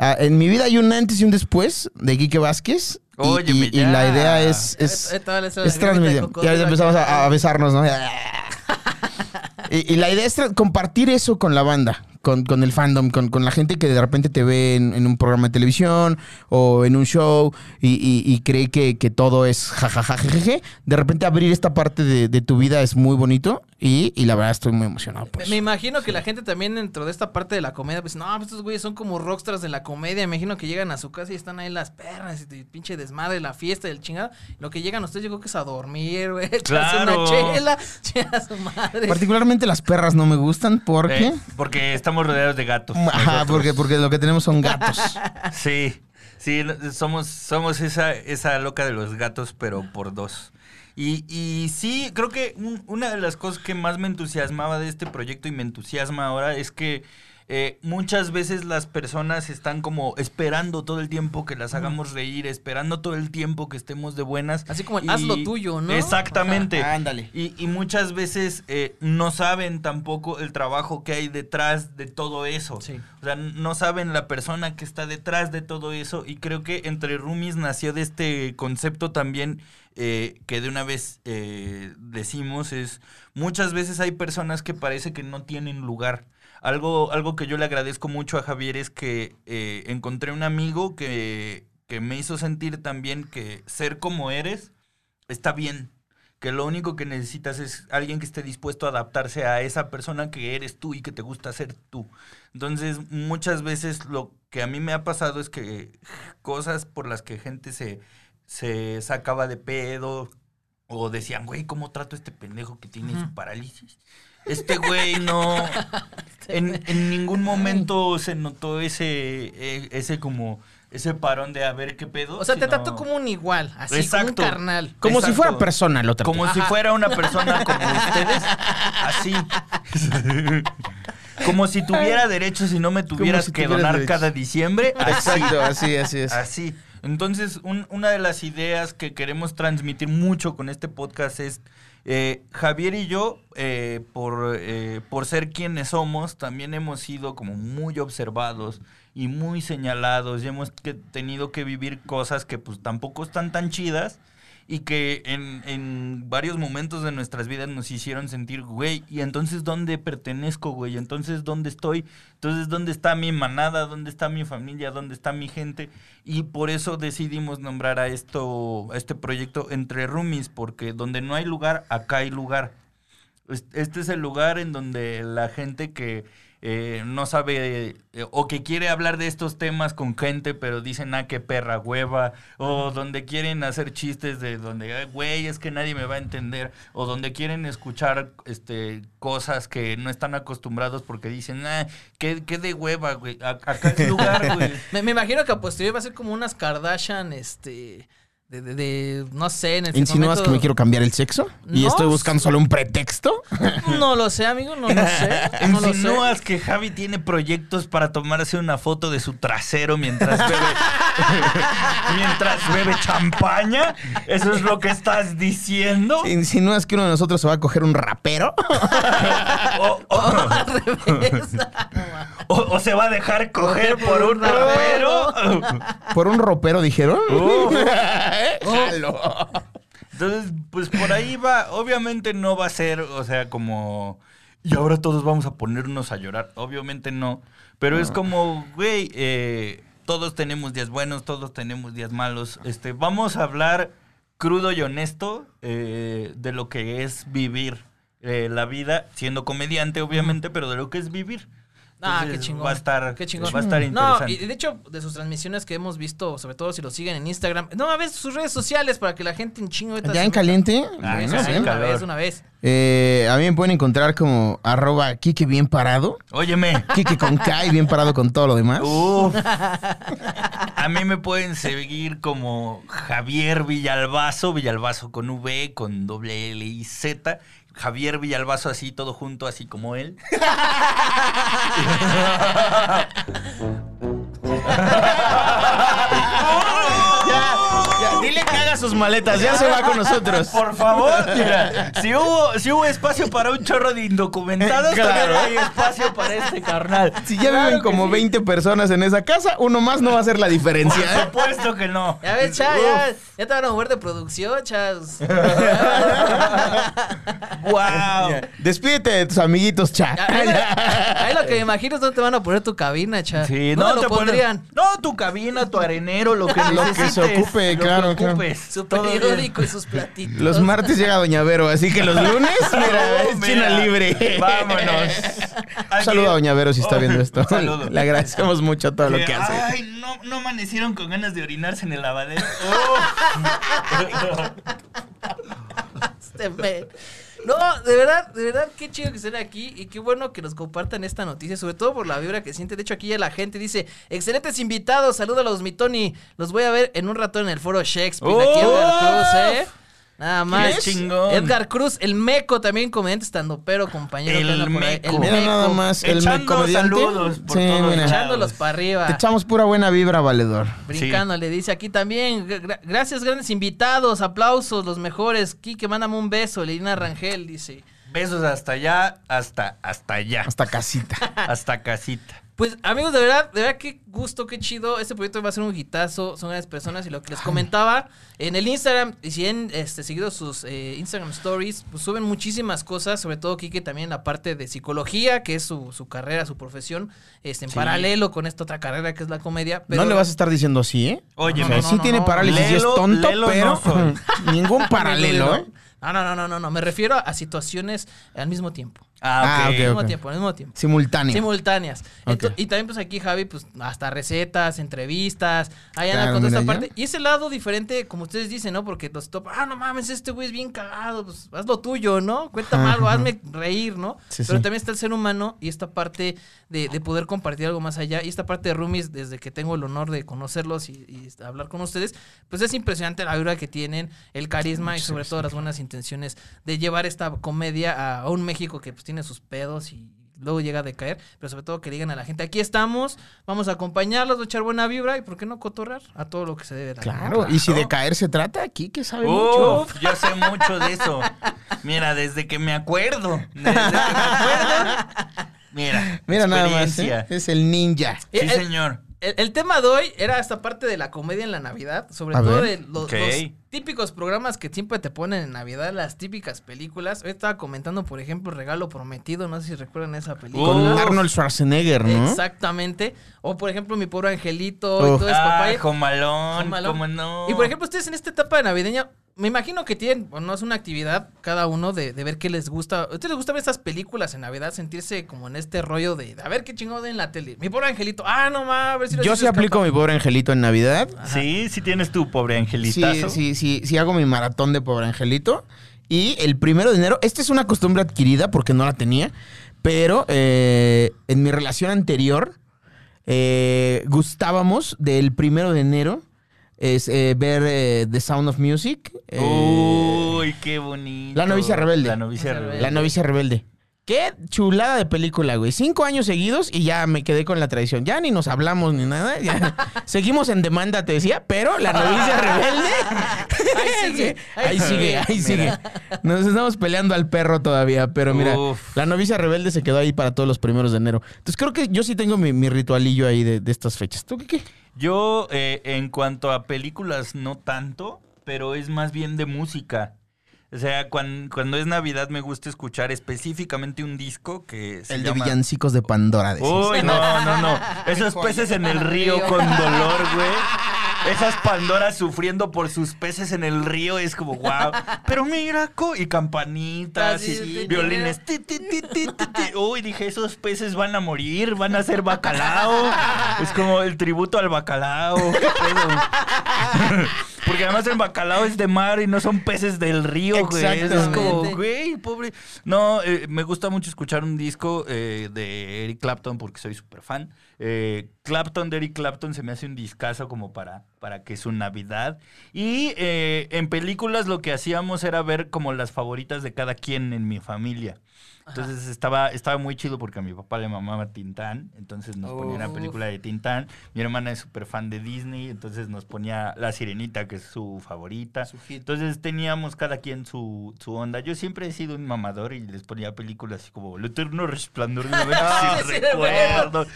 B: en mi vida hay un antes y un después de Quique Vázquez. y-
C: Óyeme,
B: y, y la idea es, es, es transmisión.
A: cocodrilo
B: Ya empezamos a, a besarnos, ¿no? (laughs) y, y la idea es compartir eso con la banda, con, con el fandom, con, con la gente que de repente te ve en, en un programa de televisión o en un show y, y- y cree que, que todo es jajajajeje. De repente abrir esta parte de, de tu vida es muy bonito y, y la verdad estoy muy emocionado. por
A: Me, imagino que la gente también dentro de esta parte de la comedia, pues no, pues estos güeyes son como rockstars de la comedia. Me imagino que llegan a su casa y están ahí las perras y pinche desmadre, la fiesta y el chingado. Lo que llegan ustedes, yo creo que es a dormir, güey. (laughs)
C: Claro.
A: una chela, (laughs) a su madre.
B: Particularmente las perras no me gustan porque...
C: Eh, porque estamos rodeados de gatos.
B: Ajá,
C: nosotros.
B: porque, porque lo que tenemos son gatos. (laughs)
C: Sí, sí, somos, somos esa, esa loca de los gatos, pero por dos. Y, y sí, creo que un- una de las cosas que más me entusiasmaba de este proyecto y me entusiasma ahora es que eh, muchas veces las personas están como esperando todo el tiempo que las hagamos reír, esperando todo el tiempo que estemos de buenas.
A: Así como el haz lo tuyo, ¿no?
C: Exactamente.
B: Ajá, ándale.
C: Y, y muchas veces eh, no saben tampoco el trabajo que hay detrás de todo eso.
A: Sí.
C: O sea, no saben la persona que está detrás de todo eso. Y creo que entre Rumis nació de este concepto también eh, que de una vez eh, decimos es, muchas veces hay personas que parece que no tienen lugar. Algo, algo que yo le agradezco mucho a Javier es que eh, encontré un amigo que, que me hizo sentir también que ser como eres está bien. Que lo único que necesitas es alguien que esté dispuesto a adaptarse a esa persona que eres tú y que te gusta ser tú. Entonces, muchas veces lo que a mí me ha pasado es que cosas por las que gente se, se sacaba de pedo o decían, güey, ¿cómo trato a este pendejo que tiene su parálisis? Este güey no. (laughs) En, en ningún momento se notó ese, eh, ese como, ese parón de a ver qué pedo.
A: O sea, te
C: sino-
A: trató como un igual, así,
C: Exacto.
A: como un carnal.
B: Como si fuera persona lo traté.
C: Como si fuera una persona como ustedes, así. (laughs) Como si tuviera derechos y no me tuvieras
B: si
C: que
B: tuvieras
C: donar
B: derechos.
C: cada diciembre. Así.
B: Exacto, así, así es.
C: Así. Entonces, un- una de las ideas que queremos transmitir mucho con este podcast es eh, Javier y yo, eh, por, eh, por ser quienes somos, también hemos sido como muy observados y muy señalados y hemos tenido que vivir cosas que pues tampoco están tan chidas y que en, en varios momentos de nuestras vidas nos hicieron sentir, güey, ¿y entonces dónde pertenezco, güey? ¿Entonces dónde estoy? Entonces, ¿dónde está mi manada? ¿Dónde está mi familia? ¿Dónde está mi gente? Y por eso decidimos nombrar a esto, a este proyecto Entre Roomies, porque donde no hay lugar, acá hay lugar. Es- Este es el lugar en donde la gente que eh, no sabe eh, o que quiere hablar de estos temas con gente, pero dicen, ah, qué perra hueva, o donde quieren hacer chistes de donde, "Ay, güey, es que nadie me va a entender, o donde quieren escuchar este cosas que no están acostumbrados porque dicen, ah, qué, qué de hueva, güey, acá es (laughs) lugar, güey.
A: Me, me imagino que a posteriori va a ser como unas Kardashian, este, de, de, de- no sé, en el
B: ¿Insinúas que me quiero cambiar el sexo? ¿Y
A: No.
B: estoy buscando solo un pretexto? (laughs)
A: No lo sé, amigo, no lo sé. No lo sé.
C: Insinúas que Javi tiene proyectos para tomarse una foto de su trasero mientras bebe (laughs) mientras bebe champaña. ¿Eso es lo que estás diciendo?
B: ¿Insinúas que uno de nosotros se va a coger un rapero? (laughs)
C: O- o se va a dejar coger por un rapero.
B: ¿Por un ropero dijeron?
C: Uh.
B: Jalo.
C: Entonces, pues por ahí va. Obviamente no va a ser, o sea, como. Y ahora todos vamos a ponernos a llorar. Obviamente no. Pero es como, güey, eh, todos tenemos días buenos, todos tenemos días malos. Este, vamos a hablar crudo y honesto eh, de lo que es vivir eh, la vida, siendo comediante, obviamente, pero de lo que es vivir.
A: Ah, qué chingón.
C: Va a estar,
A: Qué chingón.
C: Va a estar
A: No,
C: interesante.
A: y de hecho, de sus transmisiones que hemos visto, sobre todo si lo siguen en Instagram, no, a ver sus redes sociales para que la gente en chingo
B: ¿Ya en caliente?
C: Ah,
B: Bueno,
A: sí, una vez, una vez.
B: Eh, a mí me pueden encontrar como arroba Kike bien parado.
C: Óyeme.
B: Kike con K y bien parado con todo lo demás.
C: Uf. (laughs) A mí me pueden seguir como Javier Villalbazo, Villalbazo con V, con doble L y Z. Javier Villalbazo así, todo junto, así como él. (laughs)
B: maletas, ya se va con nosotros.
C: Por favor, mira, si hubo, si hubo espacio para un chorro de indocumentados,
B: Claro.
C: también hay espacio para este carnal.
B: Si ya
C: Claro
B: viven como
C: sí.
B: 20 personas en esa casa, uno más no va a hacer la
C: Por
B: diferencia. ¿eh?
C: supuesto que no.
A: Ya ves, cha, ya, ya te van a mover de producción, chas. (laughs)
C: Wow.
B: Despídete de tus amiguitos, cha.
A: Ahí, lo que me imagino es dónde te van a poner tu cabina, cha.
C: Sí,
A: ¿Dónde
C: no
A: lo
C: te ponen-
A: pondrían?
C: No, tu cabina, tu arenero, lo que (laughs)
B: Lo que se ocupe,
C: lo que
B: claro, claro.
A: Su periódico y sus platitos.
B: Los martes llega Doña Vero, así que los lunes, (laughs) mira, es
C: Mira,
B: China libre.
C: Vámonos.
B: Un saludo a Doña Vero si está viendo esto.
C: Un saludo.
B: Le agradecemos mucho todo lo que hace.
C: Ay, no, no amanecieron con ganas de orinarse en el lavadero. (laughs)
A: Este men. No, de verdad, de verdad, qué chido que estén aquí y qué bueno que nos compartan esta noticia, sobre todo por la vibra que siente. De hecho, aquí ya la gente dice, excelentes invitados, saludos mi Tony, los voy a ver en un rato en el foro Shakespeare, aquí Cruz, ¿eh? Nada más.
C: ¡Qué chingón!
A: Edgar Cruz, el meco también, comediante estando, pero compañero.
C: El
A: por ahí.
C: meco.
B: Mira nada más, el
C: Echando
B: me comediante.
C: saludos por
B: Sí,
C: todos
B: mira.
A: Echándolos para arriba.
B: Te echamos pura buena vibra, valedor.
A: Brincando, le dice aquí también. gra- gracias, grandes invitados. Aplausos, los mejores. Quique, mándame un beso. Lina Rangel dice.
C: Besos hasta allá, hasta, hasta allá.
B: Hasta casita. (laughs)
C: Hasta casita.
A: Pues, amigos, de verdad, de verdad, qué gusto, qué chido. Este proyecto va a ser un hitazo. Son grandes personas. Y lo que les comentaba en el Instagram, y si han este, seguido sus eh, Instagram stories, pues suben muchísimas cosas. Sobre todo, Quique, también la parte de psicología, que es su, su carrera, su profesión. Este, en
C: Sí.
A: paralelo con esta otra carrera que es la comedia.
B: no le vas a estar diciendo así, ¿eh?
C: Oye,
A: no,
B: sí tiene parálisis y es
C: Lelo-
B: tonto,
C: Lelo
B: pero (laughs) ningún paralelo, ¿eh?
A: No, no, no, no, no, no. Me refiero a situaciones al mismo tiempo.
C: Ah,
B: Ah,
C: ok.
B: ok,
A: Al mismo tiempo, al mismo tiempo. Simultáneas.
B: Ok.
A: y también, pues aquí, Javi, pues hasta recetas, entrevistas. Ahí anda
B: Claro,
A: con toda esta parte. Y ese lado diferente, como ustedes dicen, ¿no? Porque los top, ah, no mames, este güey es bien cagado. Pues haz lo tuyo, ¿no? Cuéntame
B: Ajá,
A: algo, hazme reír, ¿no?
B: Sí,
A: Pero
B: sí.
A: también está el ser humano y esta parte de, de poder compartir algo más allá. Y esta parte de Roomies, desde que tengo el honor de conocerlos y, y hablar con ustedes, pues es impresionante la vibra que tienen, el carisma y sobre todo las buenas intenciones de llevar esta comedia a, a un México que pues tiene sus pedos y luego llega a decaer, pero sobre todo que digan a la gente, aquí estamos, vamos a acompañarlos, a echar buena vibra y por qué no cotorrar a todo lo que se debe dar. ¿no?
B: Claro, y si de caer se trata, aquí que sabe mucho.
C: Yo sé mucho de eso. Mira, desde que me acuerdo. Desde que me acuerdo. (laughs) Mira,
B: Mira nada más. ¿eh? es el ninja.
C: Sí,
A: Eh, eh,
C: señor.
A: El, el tema de hoy era esta parte de la comedia en la Navidad, sobre
B: A
A: todo
B: ver.
A: de los, típicos programas que siempre te ponen en Navidad, las típicas películas. Hoy estaba comentando, por ejemplo, Regalo Prometido, no sé si recuerdan esa película.
B: Con. Arnold Schwarzenegger, ¿no?
A: Exactamente. O por ejemplo, Mi Pobre Angelito y
B: Uf.
A: todo eso,
C: Ah,
A: papaya.
C: Jomalón, cómo no.
A: Y por ejemplo, ustedes en esta etapa de navideña, me imagino que tienen, o no es una actividad cada uno de, de ver qué les gusta. ¿A ustedes les gusta ver estas películas en Navidad? Sentirse como en este rollo de, a ver qué chingón en la tele. Mi pobre angelito, ah, no mames, a ver si lo
B: Yo sí aplico mi pobre angelito en Navidad.
C: Sí, sí tienes tu pobre
B: Sí,
C: angelitazo.
B: sí, sí, sí hago mi maratón de pobre angelito. Y el primero de enero, esta es una costumbre adquirida porque no la tenía, pero eh, en mi relación anterior eh, gustábamos del primero de enero es eh, ver eh, The Sound of Music. eh,
C: Uy, qué bonito.
B: La novicia rebelde.
C: La novicia rebelde.
B: La novicia rebelde. Qué chulada de película, güey. Cinco años seguidos y ya me quedé con la tradición. Ya ni nos hablamos ni nada. ya. (laughs) Seguimos en demanda, te decía, pero la novicia (laughs) rebelde.
A: Ahí sigue, (laughs)
B: ahí sigue, ahí sigue. Nos estamos peleando al perro todavía, pero mira,
C: Uf.
B: la novicia rebelde se quedó ahí para todos los primeros de enero. Entonces creo que yo sí tengo mi, mi ritualillo ahí de, de estas fechas. ¿Tú qué? qué?
C: Yo, eh, en cuanto a películas, no tanto, pero es más bien de música. O sea, cuan- cuando es Navidad me gusta escuchar específicamente un disco que se
B: El de villancicos de Pandora. decís.
C: Uy, no, no, no. (laughs) Esos peces en el río con dolor, güey. Esas Pandoras sufriendo por sus peces en el río es como wow. Pero mira, co- y campanitas y
A: sí,
C: violines. Ti, ti, ti. Uy, dije, esos peces van a morir, van a ser bacalao. Es como el tributo al bacalao. (laughs) Porque además el bacalao es de mar y no son peces del río, güey. Es como, güey, pobre. No, eh, me gusta mucho escuchar un disco eh, de Eric Clapton porque soy súper fan. Eh, Clapton de Eric Clapton se me hace un discazo como para para que su Navidad. Y eh, en películas lo que hacíamos era ver como las favoritas de cada quien en mi familia. Entonces estaba, estaba muy chido porque a mi papá le mamaba Tintán, entonces nos ponía una película de Tintán. Mi hermana es súper fan de Disney, entonces nos ponía La Sirenita, que es su favorita.
B: Su.
C: Entonces teníamos cada quien su, su onda. Yo siempre he sido un mamador y les ponía películas así como El eterno resplandor de una vez (laughs) sin
A: sí,
C: recuerdo.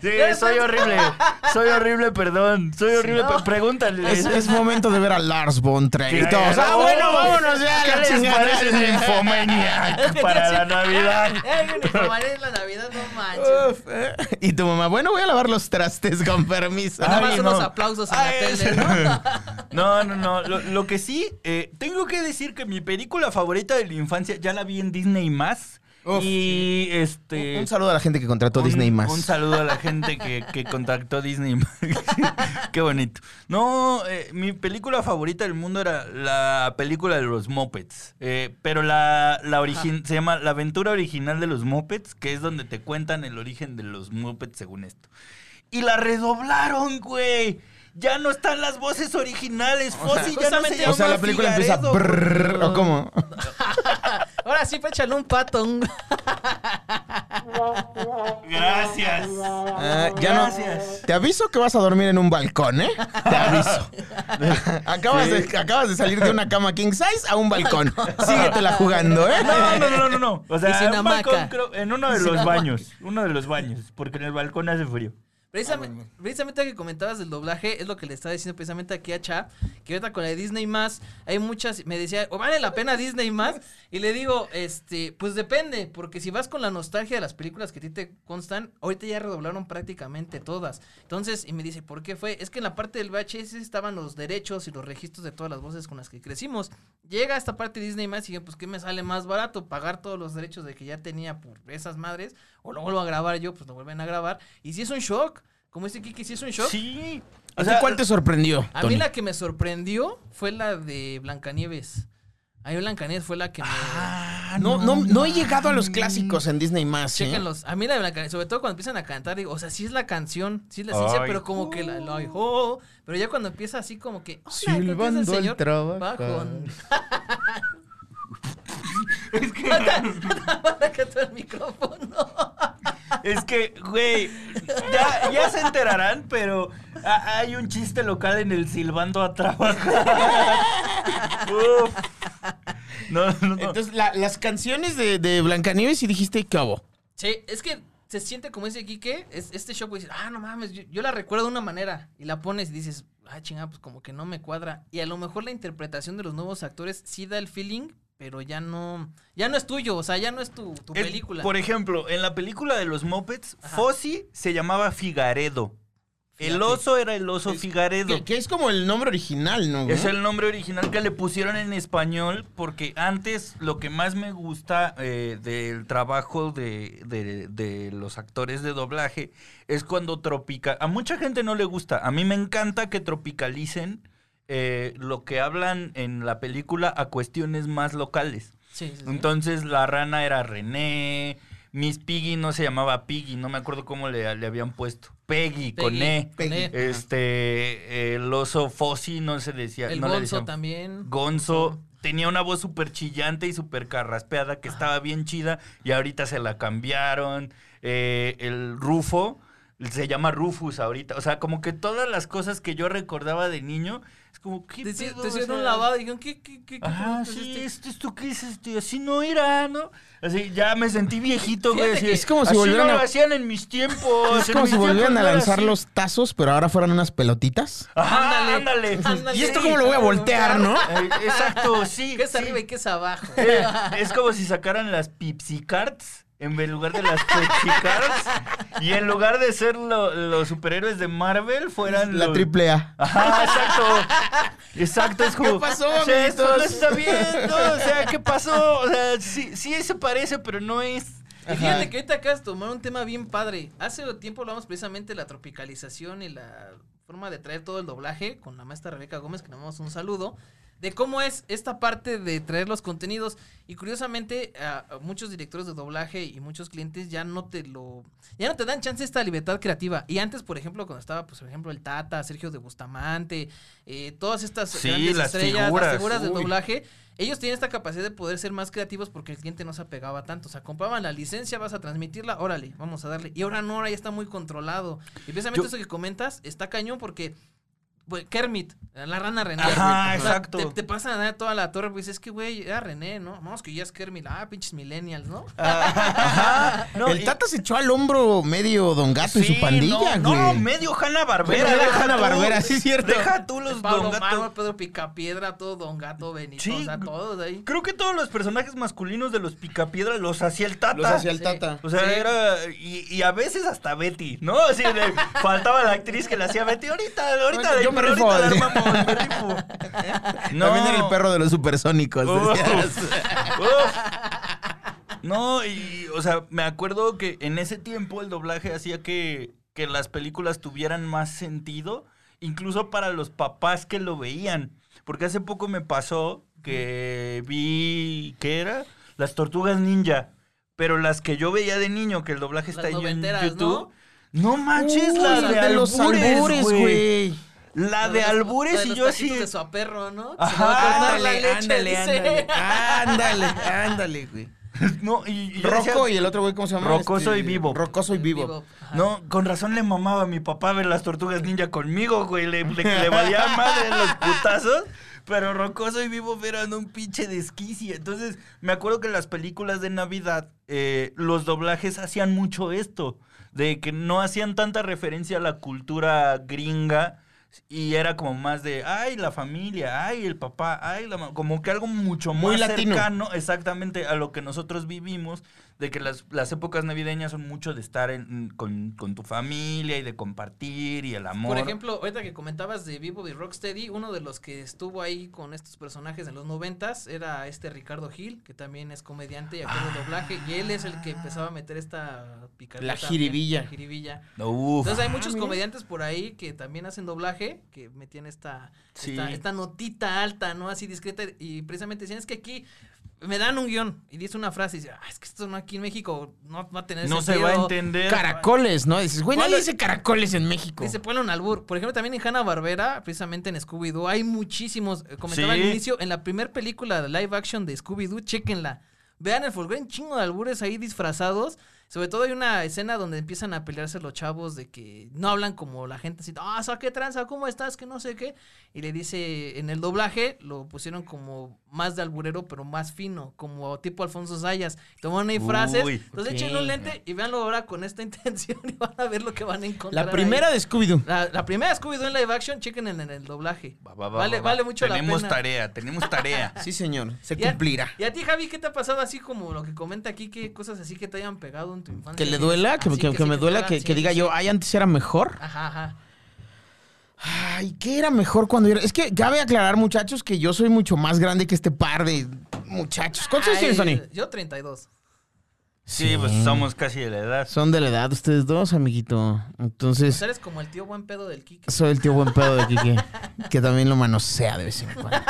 C: Sí, soy horrible. Soy horrible, perdón. Soy horrible.
A: No.
C: pero Pregúntale.
B: Es, es momento de ver a Lars von Trier. Ah, bueno, vámonos ya.
C: ¿Qué
B: la
C: les
B: chingada".
C: parece (laughs) para la Navidad? (laughs) (laughs)
A: Ay, la Navidad, no manches.
B: Uf, (laughs) eh. Y tu mamá, bueno, voy a lavar los trastes con permiso.
A: Nada más
C: Ay,
A: unos
C: no.
A: aplausos en
C: Ay,
A: la tele, ¿no? (laughs)
C: No, no, no. Lo, lo que sí, eh, tengo que decir que mi película favorita de la infancia ya la vi en Disney más.
B: Uf,
C: y este.
B: Un saludo a la gente que contrató
C: un-
B: Disney más.
C: Un saludo a la gente que, que contactó Disney. (laughs) Qué bonito. No, eh, mi película favorita del mundo era la película de los Muppets. Eh, pero la, la origin- se llama La aventura original de los Muppets, que es donde te cuentan el origen de los Muppets según esto. Y la redoblaron, güey. Ya no están las voces originales. Fossi ya no se llama
B: o sea, la película empieza brrr. ¿o cómo? (laughs)
A: Ahora sí, échale un pato.
C: Gracias.
B: Ah, ya no.
C: Gracias.
B: Te aviso que vas a dormir en un balcón, ¿eh? Te aviso. (laughs) acabas, de, acabas de salir de una cama king size a un balcón. (laughs) Síguetela jugando, ¿eh?
C: No, no, no, no, no. O sea, en un balcón, creo- en uno de
A: Sin
C: los baños. Uno de los baños. Porque en el balcón hace frío.
A: Precisamente, precisamente que comentabas del doblaje, es lo que le estaba diciendo precisamente aquí a Cha, que ahorita con la de Disney más, hay muchas, me decía, ¿o vale la pena Disney más? Y le digo, este, pues depende, porque si vas con la nostalgia de las películas que a ti te constan, ahorita ya redoblaron prácticamente todas. Entonces, y me dice, ¿por qué fue? Es que en la parte del VHS estaban los derechos y los registros de todas las voces con las que crecimos. Llega esta parte de Disney más y digo, pues ¿qué me sale más barato? Pagar todos los derechos de que ya tenía por esas madres, o lo vuelvo a grabar yo, pues lo vuelven a grabar. Y si es un shock, como dice Kiki, si es un shock.
C: Sí.
B: ¿A ti ¿Cuál te sorprendió?
A: A
B: Tony?
A: mí la que me sorprendió fue la de Blancanieves. A mí Blancanieves fue la que me...
C: Ah,
B: No, no, no he llegado a los clásicos en Disney más. ¿eh?
A: Chéquenlos. A mí la de Blancanieves, sobre todo cuando empiezan a cantar, digo, o sea, sí es la canción, sí es la ciencia,
C: Ay,
A: pero como que la, la- oh, pero ya cuando empieza así como que... es el
B: Silbando al
A: señor
B: trabajar.
A: Bajón. (laughs)
C: Es que,
A: Para que todo el micrófono.
C: es que, güey, ya, ya se enterarán, pero a- hay un chiste local en el silbando a trabajar. Uf. No, no, no.
B: Entonces, la- las canciones de, de Blancanieves y dijiste, ¿qué hago?
A: Sí, es que se siente como ese Kike, es, este shock, dices, ah, no mames, yo, yo la recuerdo de una manera, y la pones y dices, ah, chingada, pues como que no me cuadra. Y a lo mejor la interpretación de los nuevos actores sí da el feeling, pero ya no, ya no es tuyo, o sea, ya no es tu, tu
C: Es-
A: película.
C: Por ejemplo, en la película de los Muppets,
A: Ajá.
C: Fossi se llamaba Figaredo. El oso era el oso Figaredo.
B: Que, que es como el nombre original, ¿no?
C: Es el nombre original que le pusieron en español porque antes lo que más me gusta eh, del trabajo de, de- de los actores de doblaje es cuando tropical... A mucha gente no le gusta. A mí me encanta que tropicalicen eh, lo que hablan en la película a cuestiones más locales.
A: Sí, sí, sí.
C: Entonces la rana era René, Miss Piggy no se llamaba Piggy, no me acuerdo cómo le, le habían puesto. Peggy, con
A: Peggy,
C: E.
A: con E.
C: Este, el oso Fossi no se decía.
A: el
C: no le
A: Gonzo
C: decían-
A: también.
C: Gonzo tenía una voz súper chillante y súper carraspeada que estaba bien chida y ahorita se la cambiaron. Eh, el Rufo se llama Rufus ahorita. O sea, como que todas las cosas que yo recordaba de niño, es como, ¿qué
A: Te,
C: pedo?
A: te
C: O
A: hicieron
C: sea,
A: un lavado y dijeron, ¿qué, qué, qué, qué
C: Ah,
A: es
C: sí,
A: este?
C: esto, esto qué es este, así no era, ¿no? Así, ya me sentí (laughs) viejito, güey. Así,
B: es como si volvieran
C: no
B: a-
C: lo hacían en mis tiempos. (laughs)
B: Es como si volvieran a lanzar
C: así.
B: los tazos, pero ahora fueran unas pelotitas.
C: Ajá,
A: Ándale,
C: ándale.
A: ándale.
B: ¿Y esto cómo lo voy a voltear, no? (laughs)
C: Eh, exacto, sí.
A: ¿Qué es
C: sí.
A: arriba y qué es abajo?
C: Eh, es como si sacaran las Pepsi Cards en lugar de las Pepsi Cards y en lugar de ser lo- los superhéroes de Marvel fueran
B: La
C: los-
B: triple A.
C: Ajá, exacto. Exacto, es como.
B: ¿Qué pasó,
C: o sea, esto no
B: amiguitos?
C: está bien, ¿no? O sea, ¿qué pasó? O sea, sí, sí se parece, pero no es.
A: Y fíjate que ahorita acabas de tomar un tema bien padre. Hace tiempo hablamos precisamente de la tropicalización y la forma de traer todo el doblaje con la maestra Rebeca Gómez, que le damos un saludo, de cómo es esta parte de traer los contenidos. Y curiosamente, a- a muchos directores de doblaje y muchos clientes ya no te lo. Ya no te dan chance esta libertad creativa. Y antes, por ejemplo, cuando estaba, pues, por ejemplo, el Tata, Sergio de Bustamante, eh, todas estas
C: Sí,
A: grandes
C: las
A: estrellas,
C: figuras,
A: las figuras de doblaje, ellos tienen esta capacidad de poder ser más creativos porque el cliente no se apegaba tanto. O sea, compraban la licencia, vas a transmitirla, órale, vamos a darle. Y ahora no, ahora ya está muy controlado. Y precisamente
C: Yo-
A: eso que comentas está cañón porque. Pues, Kermit, la rana René.
C: Ajá,
A: O sea,
C: exacto.
A: Te, te pasan a dar toda la torre, pues es que, güey, era René, ¿no? No, es que ya es Kermit. Ah, pinches millennials, ¿no?
C: Ajá. (laughs) No,
B: el
C: y-
B: Tata se echó al hombro medio Don Gato y su pandilla,
C: no,
B: güey.
C: No, medio Hanna Barbera.
B: Medio Hanna-Barbera, sí, cierto.
C: Deja tú los
A: Pablo
C: Don Gato.
A: Pedro Picapiedra, todo Don Gato, Benito,
C: Sí,
A: o sea,
C: g-
A: todos ahí.
C: Creo que todos los personajes masculinos de los Picapiedra los hacía el Tata.
B: Los hacía el
A: Sí.
B: Tata.
C: O sea,
A: Sí.
C: era. Y, y a veces hasta Betty, ¿no? Así de, faltaba la actriz que le hacía Betty. Ahorita, ahorita,
B: Yo me rifo.
C: No.
B: También era el perro de los supersónicos.
C: Uf,
B: decías.
C: uf. No, y, o sea, me acuerdo que en ese tiempo el doblaje hacía que, que las películas tuvieran más sentido, incluso para los papás que lo veían. Porque hace poco me pasó que vi, ¿qué era? Las tortugas ninja. Pero las que yo veía de niño, que el doblaje
A: Las
C: está ahí en YouTube. No, manches,
B: Uy,
C: la
B: la
C: de,
B: los
C: albures, güey. La de
A: los-
C: albures
A: de
C: y yo así.
A: de su aperro, ¿no?
C: Ajá,
B: Ándale,
A: leche,
B: ándale, ándale. Ándale, (laughs) ándale, güey.
C: No, y, y yo decía-
B: Rocco y el otro güey, ¿cómo se llama?
C: Rocoso y Vivo.
B: Rocoso y vivo.
C: No, con razón le mamaba a mi papá ver las tortugas ninja conmigo, güey. Le, le, le valía madre los putazos. Pero Rocoso y Vivo eran un pinche desquicia. Entonces, me acuerdo que en las películas de Navidad, eh, los doblajes hacían mucho esto. De que no hacían tanta referencia a la cultura gringa. Y era como más de, ay, la familia, ay, el papá, ay, la mamá. Como que algo mucho
B: Muy
C: más
B: latino.
C: cercano exactamente a lo que nosotros vivimos. De que las, las épocas navideñas son mucho de estar en- con, con tu familia y de compartir y el amor.
A: Por ejemplo, ahorita que comentabas de Vivo y Rocksteady, uno de los que estuvo ahí con estos personajes en los noventas era este Ricardo Gil, que también es comediante y actor de doblaje, y él es el que empezaba a meter esta picardía.
B: La
A: también,
B: jiribilla.
A: La jiribilla.
C: Uf.
A: Entonces hay muchos
B: Ah,
A: comediantes por ahí que también hacen doblaje, que metían esta,
C: Sí.
A: esta, esta notita alta, ¿no? Así discreta, y precisamente decían, es que aquí me dan un guion y dice una frase y dice, ah, es que esto no aquí en México no va a tener
C: no se
A: sentido".
C: va a entender.
B: Caracoles, ¿no? Dices, güey, nadie dice caracoles en México.
A: Dice, ponle un albur. Por ejemplo, también en Hanna Barbera, precisamente en Scooby-Doo, hay muchísimos. eh, Comentaba
C: Sí.
A: al inicio, en la primera película de live action de Scooby-Doo, chéquenla. Vean el folgore, un chingo de albures ahí disfrazados. Sobre todo hay una escena donde empiezan a pelearse los chavos de que no hablan como la gente así, ah, ¿sabes qué tranza? ¿Cómo estás? Que no sé qué. Y le dice, en el doblaje lo pusieron como más de alburero, pero más fino, como tipo Alfonso Sayas. Tomaron ahí frases.
C: Uy,
A: Entonces
B: ok.
A: echen un lente y véanlo ahora con esta (laughs) intención y van a ver lo que van a encontrar.
B: La
A: ahí.
B: primera de Scooby-Doo.
A: La, la primera Scooby-Doo en live action, chequen en, en el doblaje.
C: Va, va, va,
A: vale,
C: va, va.
A: vale mucho
C: tenemos
A: la pena.
C: tarea, tenemos tarea. (laughs)
B: Sí, señor. Se
A: Y a-
B: cumplirá.
A: Y a ti, Javi, ¿qué te ha pasado así como lo que comenta aquí? ¿Qué cosas así que te hayan pegado en tu infancia?
B: Que le duela, que, que- que me duela,
A: te
B: que,
A: sí,
B: diga
A: sí,
B: yo, ay, antes era mejor.
A: Ajá, ajá.
B: Ay, ¿qué era mejor cuando yo era? Es que cabe aclarar, muchachos, que yo soy mucho más grande que este par de muchachos. ¿Cuántos años tienes, Tony?
A: Yo 32.
C: Sí, pues somos casi de la edad.
B: Son de la edad ustedes dos, amiguito. Entonces,
A: Pues eres como el tío buen pedo del Kike.
B: soy el tío buen pedo de Kike. (laughs) que también lo manosea de vez en cuando.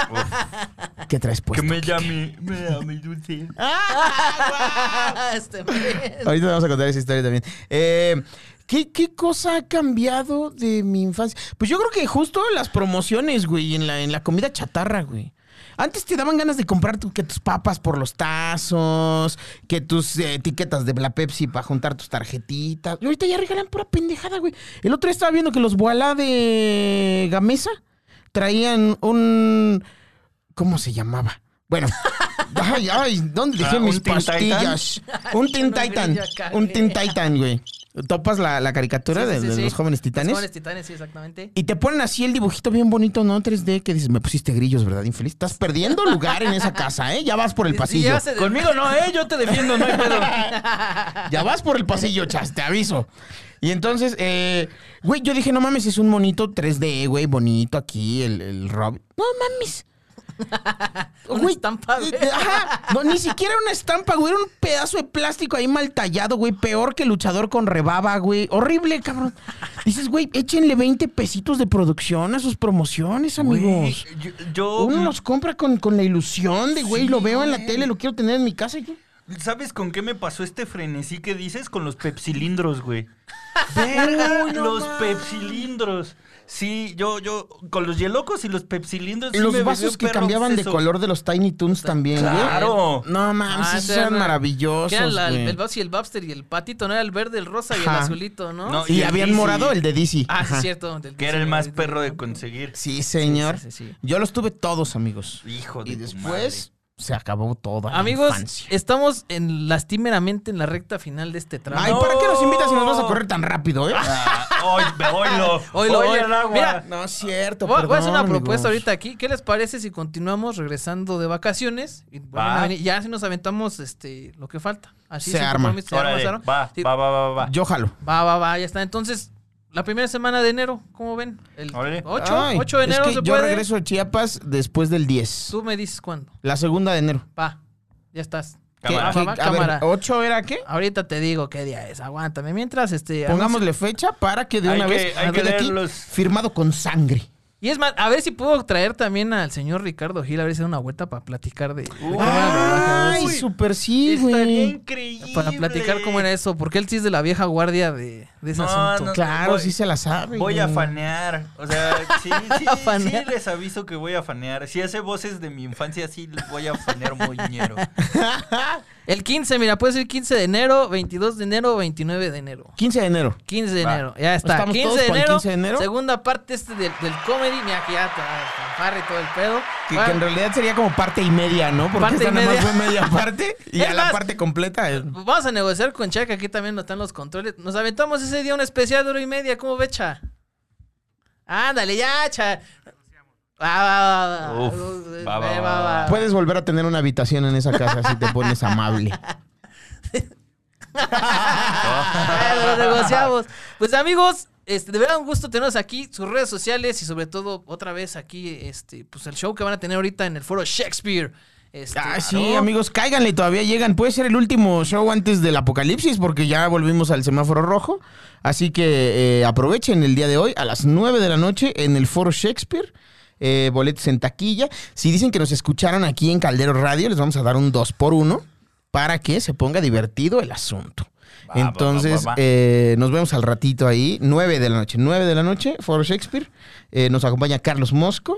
B: ¿Qué traes
C: Que
B: puesto?
C: me
B: Kike?
C: llame, me llame dulce. (laughs)
A: este mes.
B: Ahorita vamos a contar esa historia también. Eh, ¿qué, qué cosa ha cambiado de mi infancia? Pues yo creo que justo las promociones, güey, en la, en la comida chatarra, güey. Antes te daban ganas de comprar tu- que tus papas por los tazos, que tus eh, etiquetas de la Pepsi para juntar tus tarjetitas. Y ahorita ya regalan pura pendejada, güey. El otro día estaba viendo que los Boalá de Gamesa traían un... ¿Cómo se llamaba? Bueno, (laughs) ay, ay, ¿dónde dejé
C: Ah, ¿un
B: mis pastillas? Un Teen
A: No,
B: Titan. Un Teen Titan, (laughs) güey. ¿Topas la, la caricatura
A: Sí, sí,
B: de,
A: sí,
B: de
A: sí.
B: los jóvenes titanes?
A: Los jóvenes titanes, sí, exactamente.
B: Y te ponen así el dibujito bien bonito, ¿no? 3D, que dices, me pusiste grillos, ¿verdad, infeliz? Estás perdiendo (laughs) lugar en esa casa, ¿eh? Ya vas por el
A: Y- y
B: pasillo.
A: de-
C: Conmigo no, eh, yo te defiendo, no hay pedo. (laughs)
B: Ya vas por el pasillo, chas, te aviso. Y entonces, eh, güey, yo dije, no mames, es un monito 3D, güey, bonito aquí, el, el Rob. No mames. (laughs)
A: Una
B: Güey,
A: estampa, güey.
B: eh, Ajá. No, ni siquiera una estampa, güey. Era un pedazo de plástico ahí mal tallado, güey. Peor que luchador con rebaba, güey. Horrible, cabrón. Dices, güey, échenle 20 pesitos de producción a sus promociones, amigos.
C: Güey, yo, yo-
B: Uno los compra con, con la ilusión de, güey,
C: Sí,
B: lo veo en la tele, lo quiero tener en mi casa. yo,
C: ¿Sabes con qué me pasó este frenesí que dices? Con los pepsilindros, güey.
B: Uy, no
C: los
B: mames.
C: pepsilindros. Sí, yo, yo, con los yelocos y los pepsilindros. sí
B: los
C: me
B: vasos que cambiaban de color de los Tiny Toons también, güey.
C: Claro.
B: No mames,
A: Ah,
B: esos eran
A: era-
B: maravillosos.
A: Que era la- el, el y el Bobster y el patito, ¿no? Era el verde, el rosa y el azulito, ¿no?
C: No,
B: Y,
C: y el
B: habían
C: DC.
B: morado el de DC.
A: ah, sí,
B: Ajá.
A: es cierto. del
C: Que era el más perro de conseguir.
B: Sí, señor.
A: Sí, sí, sí.
B: Yo los tuve todos, amigos.
C: Hijo de
B: Y
C: tu
B: después se acabó toda la
A: Amigos,
B: infancia.
A: estamos en lastimeramente en la recta final de este tramo.
B: Ay. ¿para qué nos invitas si nos vas a correr tan rápido, eh?
C: Ah, hoy. Oílo, Oye,
A: oílo.
C: el agua.
A: Mira,
B: No es cierto,
A: Voy, voy a hacer una propuesta ahorita aquí. ¿Qué les parece si continuamos regresando de vacaciones? Y
C: Va.
A: a venir? Ya si nos aventamos este lo que falta. Así
B: Se arma.
A: se arma,
C: Órale,
A: se arma.
C: va,
A: Sí.
C: va, va, va, va.
B: Yo jalo.
A: Va, va, va, ya está. Entonces, la primera semana de enero, ¿cómo ven? El
C: Órale.
A: 8,
B: Ay,
A: 8 de
B: es
A: enero
B: que
A: se
B: yo
A: puede.
B: regreso a Chiapas después del 10.
A: Tú me dices cuándo.
B: La segunda de enero.
A: Va, ya estás.
C: Cámara.
B: A ver,
A: cámara.
B: ¿ocho era qué?
A: Ahorita te digo qué día es. Aguántame. Mientras, este.
B: Pongámosle fecha para que de
C: Hay
B: una
C: que-
B: vez
C: hay que
B: aquí firmado con sangre.
A: Y es más, a ver si puedo traer también al señor Ricardo Gil, a ver si da una vuelta para platicar de.
B: Ay, súper sí,
C: Estaría
B: güey.
C: increíble.
A: Para platicar cómo era eso, porque él sí es de la vieja guardia de, de ese
C: No,
A: asunto.
C: no,
B: Claro,
C: Voy-
B: sí se la sabe.
C: Voy a fanear. O sea, sí, (laughs) sí,
A: A
C: sí, les aviso que voy a fanear. Si hace voces de mi infancia, sí les voy a fanear moñero. (laughs)
A: El 15, mira, puede ser 15 de enero, 22 de enero o 29 de enero.
B: 15 de enero.
A: 15 de
C: Va.
A: enero, ya está.
B: ¿Estamos
A: 15
B: todos
A: de enero,
B: 15 de enero?
A: segunda parte este del, del comedy. Mira que ya está fanfarra y todo el pedo.
B: Que,
A: Va-
B: que en realidad sería como parte y media, ¿no? Porque
A: Parte y
B: esta nada más
A: media.
B: fue media (laughs) parte y
A: Es
B: a la parte completa. es-
A: Vamos a negociar con Cha, que aquí también no están los controles. Nos aventamos ese día un especial de hora y media. ¿Cómo ve, Cha? Ándale, ya, Cha. Va, va, va, va.
C: Uf, va, va,
A: Ve,
C: va, va.
B: Puedes volver a tener una habitación en esa casa si te pones amable.
A: Lo negociamos. Pues amigos, este, de verdad un gusto tenerlos aquí, sus redes sociales y sobre todo otra vez aquí, este, pues el show que van a tener ahorita en el foro Shakespeare. Este,
B: Ah, sí,
A: ¿no?
B: amigos, cáiganle, todavía llegan. Puede ser el último show antes del apocalipsis porque ya volvimos al semáforo rojo. Así que eh, aprovechen el día de hoy a las 9 de la noche en el foro Shakespeare. Eh, boletos en taquilla. Si dicen que nos escucharon aquí en Caldero Radio, les vamos a dar un 2 por 1 para que se ponga divertido el asunto.
C: Va,
B: Entonces,
C: va, va, va.
B: eh, nos vemos al ratito ahí, 9 de la noche. 9 de la noche, Foro Shakespeare. Eh, nos acompaña Carlos Mosco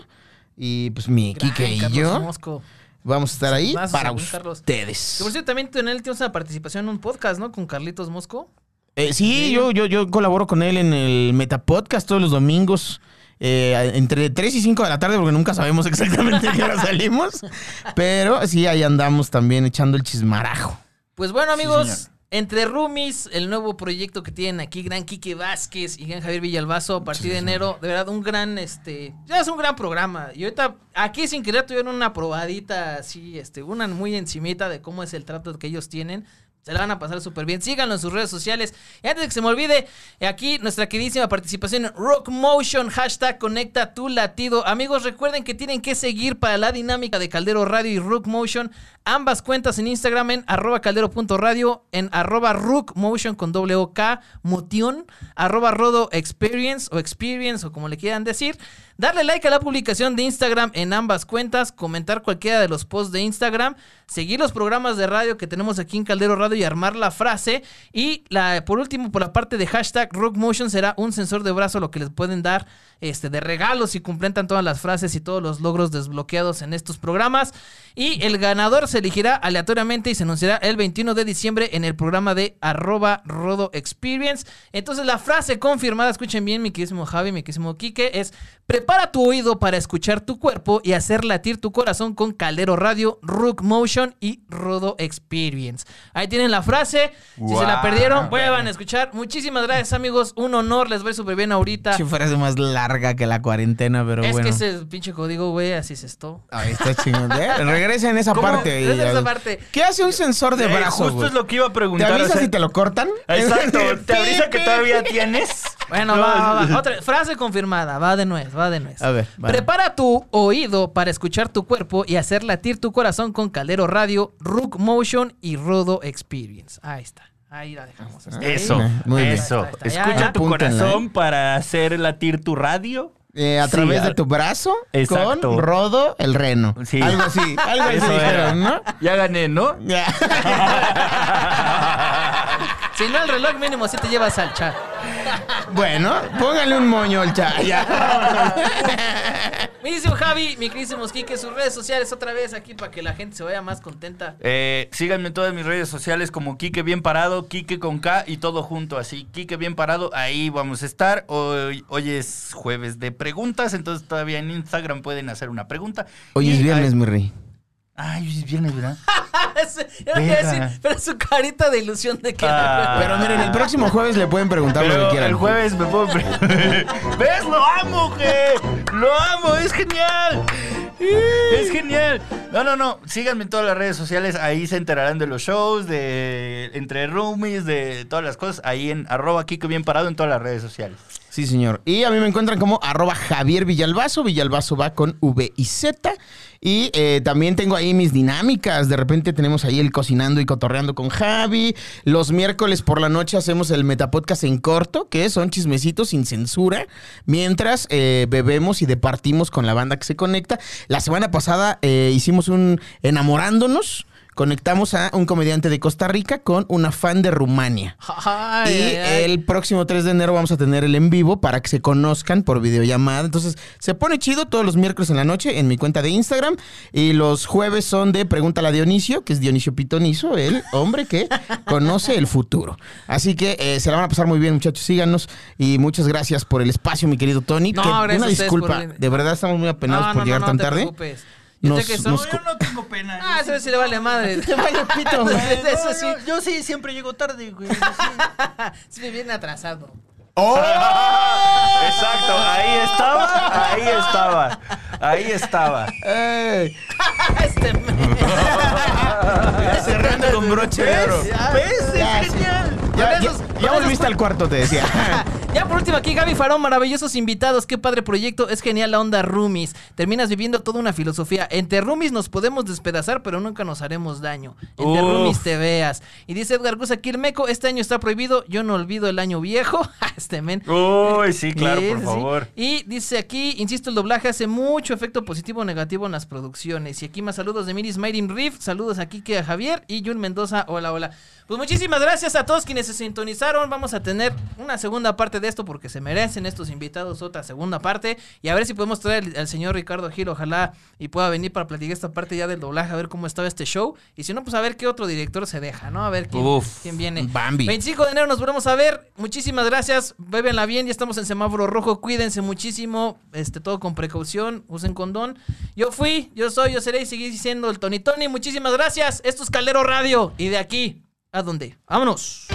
B: y pues mi
A: Gran
B: Kike y
A: Carlos
B: yo.
A: Mosco.
B: Vamos a estar ahí para ustedes.
A: Que por cierto, también en él tienes una participación en un podcast, ¿no? Con Carlitos Mosco.
B: Eh, sí, yo, yo, yo colaboro con él en el Metapodcast todos los domingos. eh, entre 3 y 5 de la tarde, porque nunca sabemos exactamente a qué hora (laughs) salimos. Pero sí, ahí andamos también echando el chismarajo.
A: Pues bueno, amigos. Entre Roomies, el nuevo proyecto que tienen aquí, Gran Quique Vázquez y Gran Javier Villalbazo, a partir de enero, de verdad, un gran, este, ya es un gran programa. Y ahorita, aquí sin querer tuvieron una probadita así, este, una muy encimita de cómo es el trato que ellos tienen. Se la van a pasar súper bien. Síganlo en sus redes sociales. Y antes de que se me olvide, aquí nuestra queridísima participación en Rock Motion, hashtag conecta tu latido. Amigos, recuerden que tienen que seguir para la dinámica de Caldero Radio y Rook Motion ambas cuentas en Instagram en arroba caldero.radio, en arroba Rook Motion con doble O K, Motion, arroba Rodo Experience o Experience o como le quieran decir. Darle like a la publicación de Instagram en ambas cuentas, comentar cualquiera de los posts de Instagram, seguir los programas de radio que tenemos aquí en Caldero Radio y armar la frase. Y la, por último, por la parte de hashtag Rockmotion será un sensor de brazo lo que les pueden dar este, de regalos si completan todas las frases y todos los logros desbloqueados en estos programas. Y el ganador se elegirá aleatoriamente y se anunciará el 21 de diciembre en el programa de arroba Rodo Experience. Entonces la frase confirmada, escuchen bien mi queridísimo Javi, mi queridísimo Quique, es prepara tu oído para escuchar tu cuerpo y hacer latir tu corazón con Caldero Radio, Rook Motion y Rodo Experience. Ahí tienen la frase. Si se la perdieron, vuelvan a escuchar. Muchísimas gracias amigos, un honor, les va súper bien ahorita.
B: Si frase más larga que la cuarentena, pero
A: es
B: bueno.
A: que ese pinche código, güey, así es esto.
B: Ahí está chingón. ¿eh? (laughs) Regresa en esa
A: ¿Cómo?
B: parte. ahí,
A: Regresa en esa parte.
B: ¿Qué hace un sensor de
C: Eh,
B: brazo?
C: justo es lo que iba a
B: ¿Te
C: preguntar.
B: avisa
C: o sea-
B: si te lo cortan?
C: Exacto, te (laughs) avisa que todavía tienes.
A: Bueno, va, va, va. Otra frase confirmada. Va de nuez, va de nuez.
B: A ver, va.
A: Prepara tu oído para escuchar tu cuerpo y hacer latir tu corazón con Caldero Radio, Rook Motion y Rodo Experience. Ahí está. Ahí la dejamos. Ahí.
C: Eso,
B: Muy bien.
C: eso.
A: Está, está. Ya,
C: Escucha
A: ya.
C: tu corazón para hacer latir tu radio.
B: Eh, a
C: Sí,
B: través de tu brazo
C: Exacto.
B: con Rodo el reno.
C: Sí.
B: Algo así, algo así.
C: Ya gané, ¿no?
B: Ya. (laughs)
A: Si no, el reloj mínimo si te llevas al chat.
B: Bueno, póngale un moño al chat. Ya.
A: Mi queridísimo Javi, mi queridísimo Kike, sus redes sociales otra vez aquí para que la gente se vaya más contenta.
C: Eh, síganme en todas mis redes sociales como Quique Bien Parado, Quique con K y todo junto así. Quique Bien Parado, ahí vamos a estar. Hoy, hoy es jueves de preguntas, entonces todavía en Instagram pueden hacer una pregunta.
B: Hoy
C: Y
B: es viernes,
C: ahí-
B: mi rey.
C: Ay, es viernes, ¿verdad? (laughs)
A: Yo decir, pero su carita de ilusión de que...
C: Ah.
B: Pero miren, el próximo jueves le pueden preguntar lo que quieran.
C: el jueves me puedo... (laughs) ¿Ves? Lo amo, que Lo amo, es genial. Es genial. No, no, no. Síganme en todas las redes sociales. Ahí se enterarán de los shows, de entre roomies, de todas las cosas. Ahí en arroba Kike Bien Parado en todas las redes sociales.
B: Sí, señor. Y a mí me encuentran como arroba Javier Villalbazo. Villalbazo va con V y Z. Y eh, también tengo ahí mis dinámicas. De repente tenemos ahí el cocinando y cotorreando con Javi. Los miércoles por la noche hacemos el Metapodcast en corto, que son chismecitos sin censura, mientras eh, bebemos y departimos con la banda que se conecta. La semana pasada eh, hicimos un enamorándonos. Conectamos a un comediante de Costa Rica con una fan de Rumania.
A: Ay,
B: y
A: ay, ay.
B: el próximo 3 de enero vamos a tener el en vivo para que se conozcan por videollamada. Entonces, se pone chido todos los miércoles en la noche en mi cuenta de Instagram. Y los jueves son de Pregúntale a Dionisio, que es Dionisio Pitonizo, el hombre que (laughs) conoce el futuro. Así que eh, se la van a pasar muy bien, muchachos. Síganos. Y muchas gracias por el espacio, mi querido Tony.
A: No,
B: Que una disculpa.
A: por.
B: De verdad estamos muy apenados
A: No,
B: por
A: no,
B: llegar
A: no,
B: tan tarde.
A: preocupes. Yo
B: Nos-
A: sé que son-
B: nos-
C: no tengo pena.
A: Ah, eso sí le vale madre. (laughs)
B: Te vale pito, güey.
A: Eso sí.
C: Yo sí siempre llego tarde, güey.
A: Sí (laughs) me viene atrasado.
B: ¡Oh! (laughs)
C: Exacto, ahí estaba, ahí estaba, ahí estaba.
B: ¡Ey!
A: Este me-
B: Cerrando con broche de oro.
C: ¿Ves?
B: Ya,
C: Es genial.
B: Ya, volviste al cuarto, te decía.
A: Ya por último aquí Gaby Farón, maravillosos invitados, qué padre proyecto, es genial la onda roomies, terminas viviendo toda una filosofía, entre roomies nos podemos despedazar pero nunca nos haremos daño, entre
C: Uf.
A: roomies te veas. Y dice Edgar Gusa Quilmeco, este año está prohibido, yo no olvido el año viejo, (laughs) este men.
C: Uy, sí, claro,
A: Sí,
C: por
A: sí,
C: favor.
A: Y dice aquí, insisto, el doblaje hace mucho efecto positivo o negativo en las producciones. Y aquí más saludos de Miris Mayrin Riff, saludos aquí que a Javier y Jun Mendoza, hola, hola. Pues muchísimas gracias a todos quienes se sintonizaron. Vamos a tener una segunda parte de esto porque se merecen estos invitados otra segunda parte. Y a ver si podemos traer al, al señor Ricardo Gil, ojalá y pueda venir para platicar esta parte ya del doblaje, a ver cómo estaba este show. Y si no, pues a ver qué otro director se deja, ¿no? A ver quién,
C: Uf.
A: quién viene.
B: Bambi.
A: 25 de enero nos volvemos a ver. Muchísimas gracias. Bébenla bien. Ya estamos en semáforo rojo. Cuídense muchísimo. Este, todo con precaución. Usen condón. Yo fui, yo soy, yo seré y seguir siendo el Tony Tony. Muchísimas gracias. Esto es Caldero Radio. Y de aquí, ¿a dónde? Vámonos.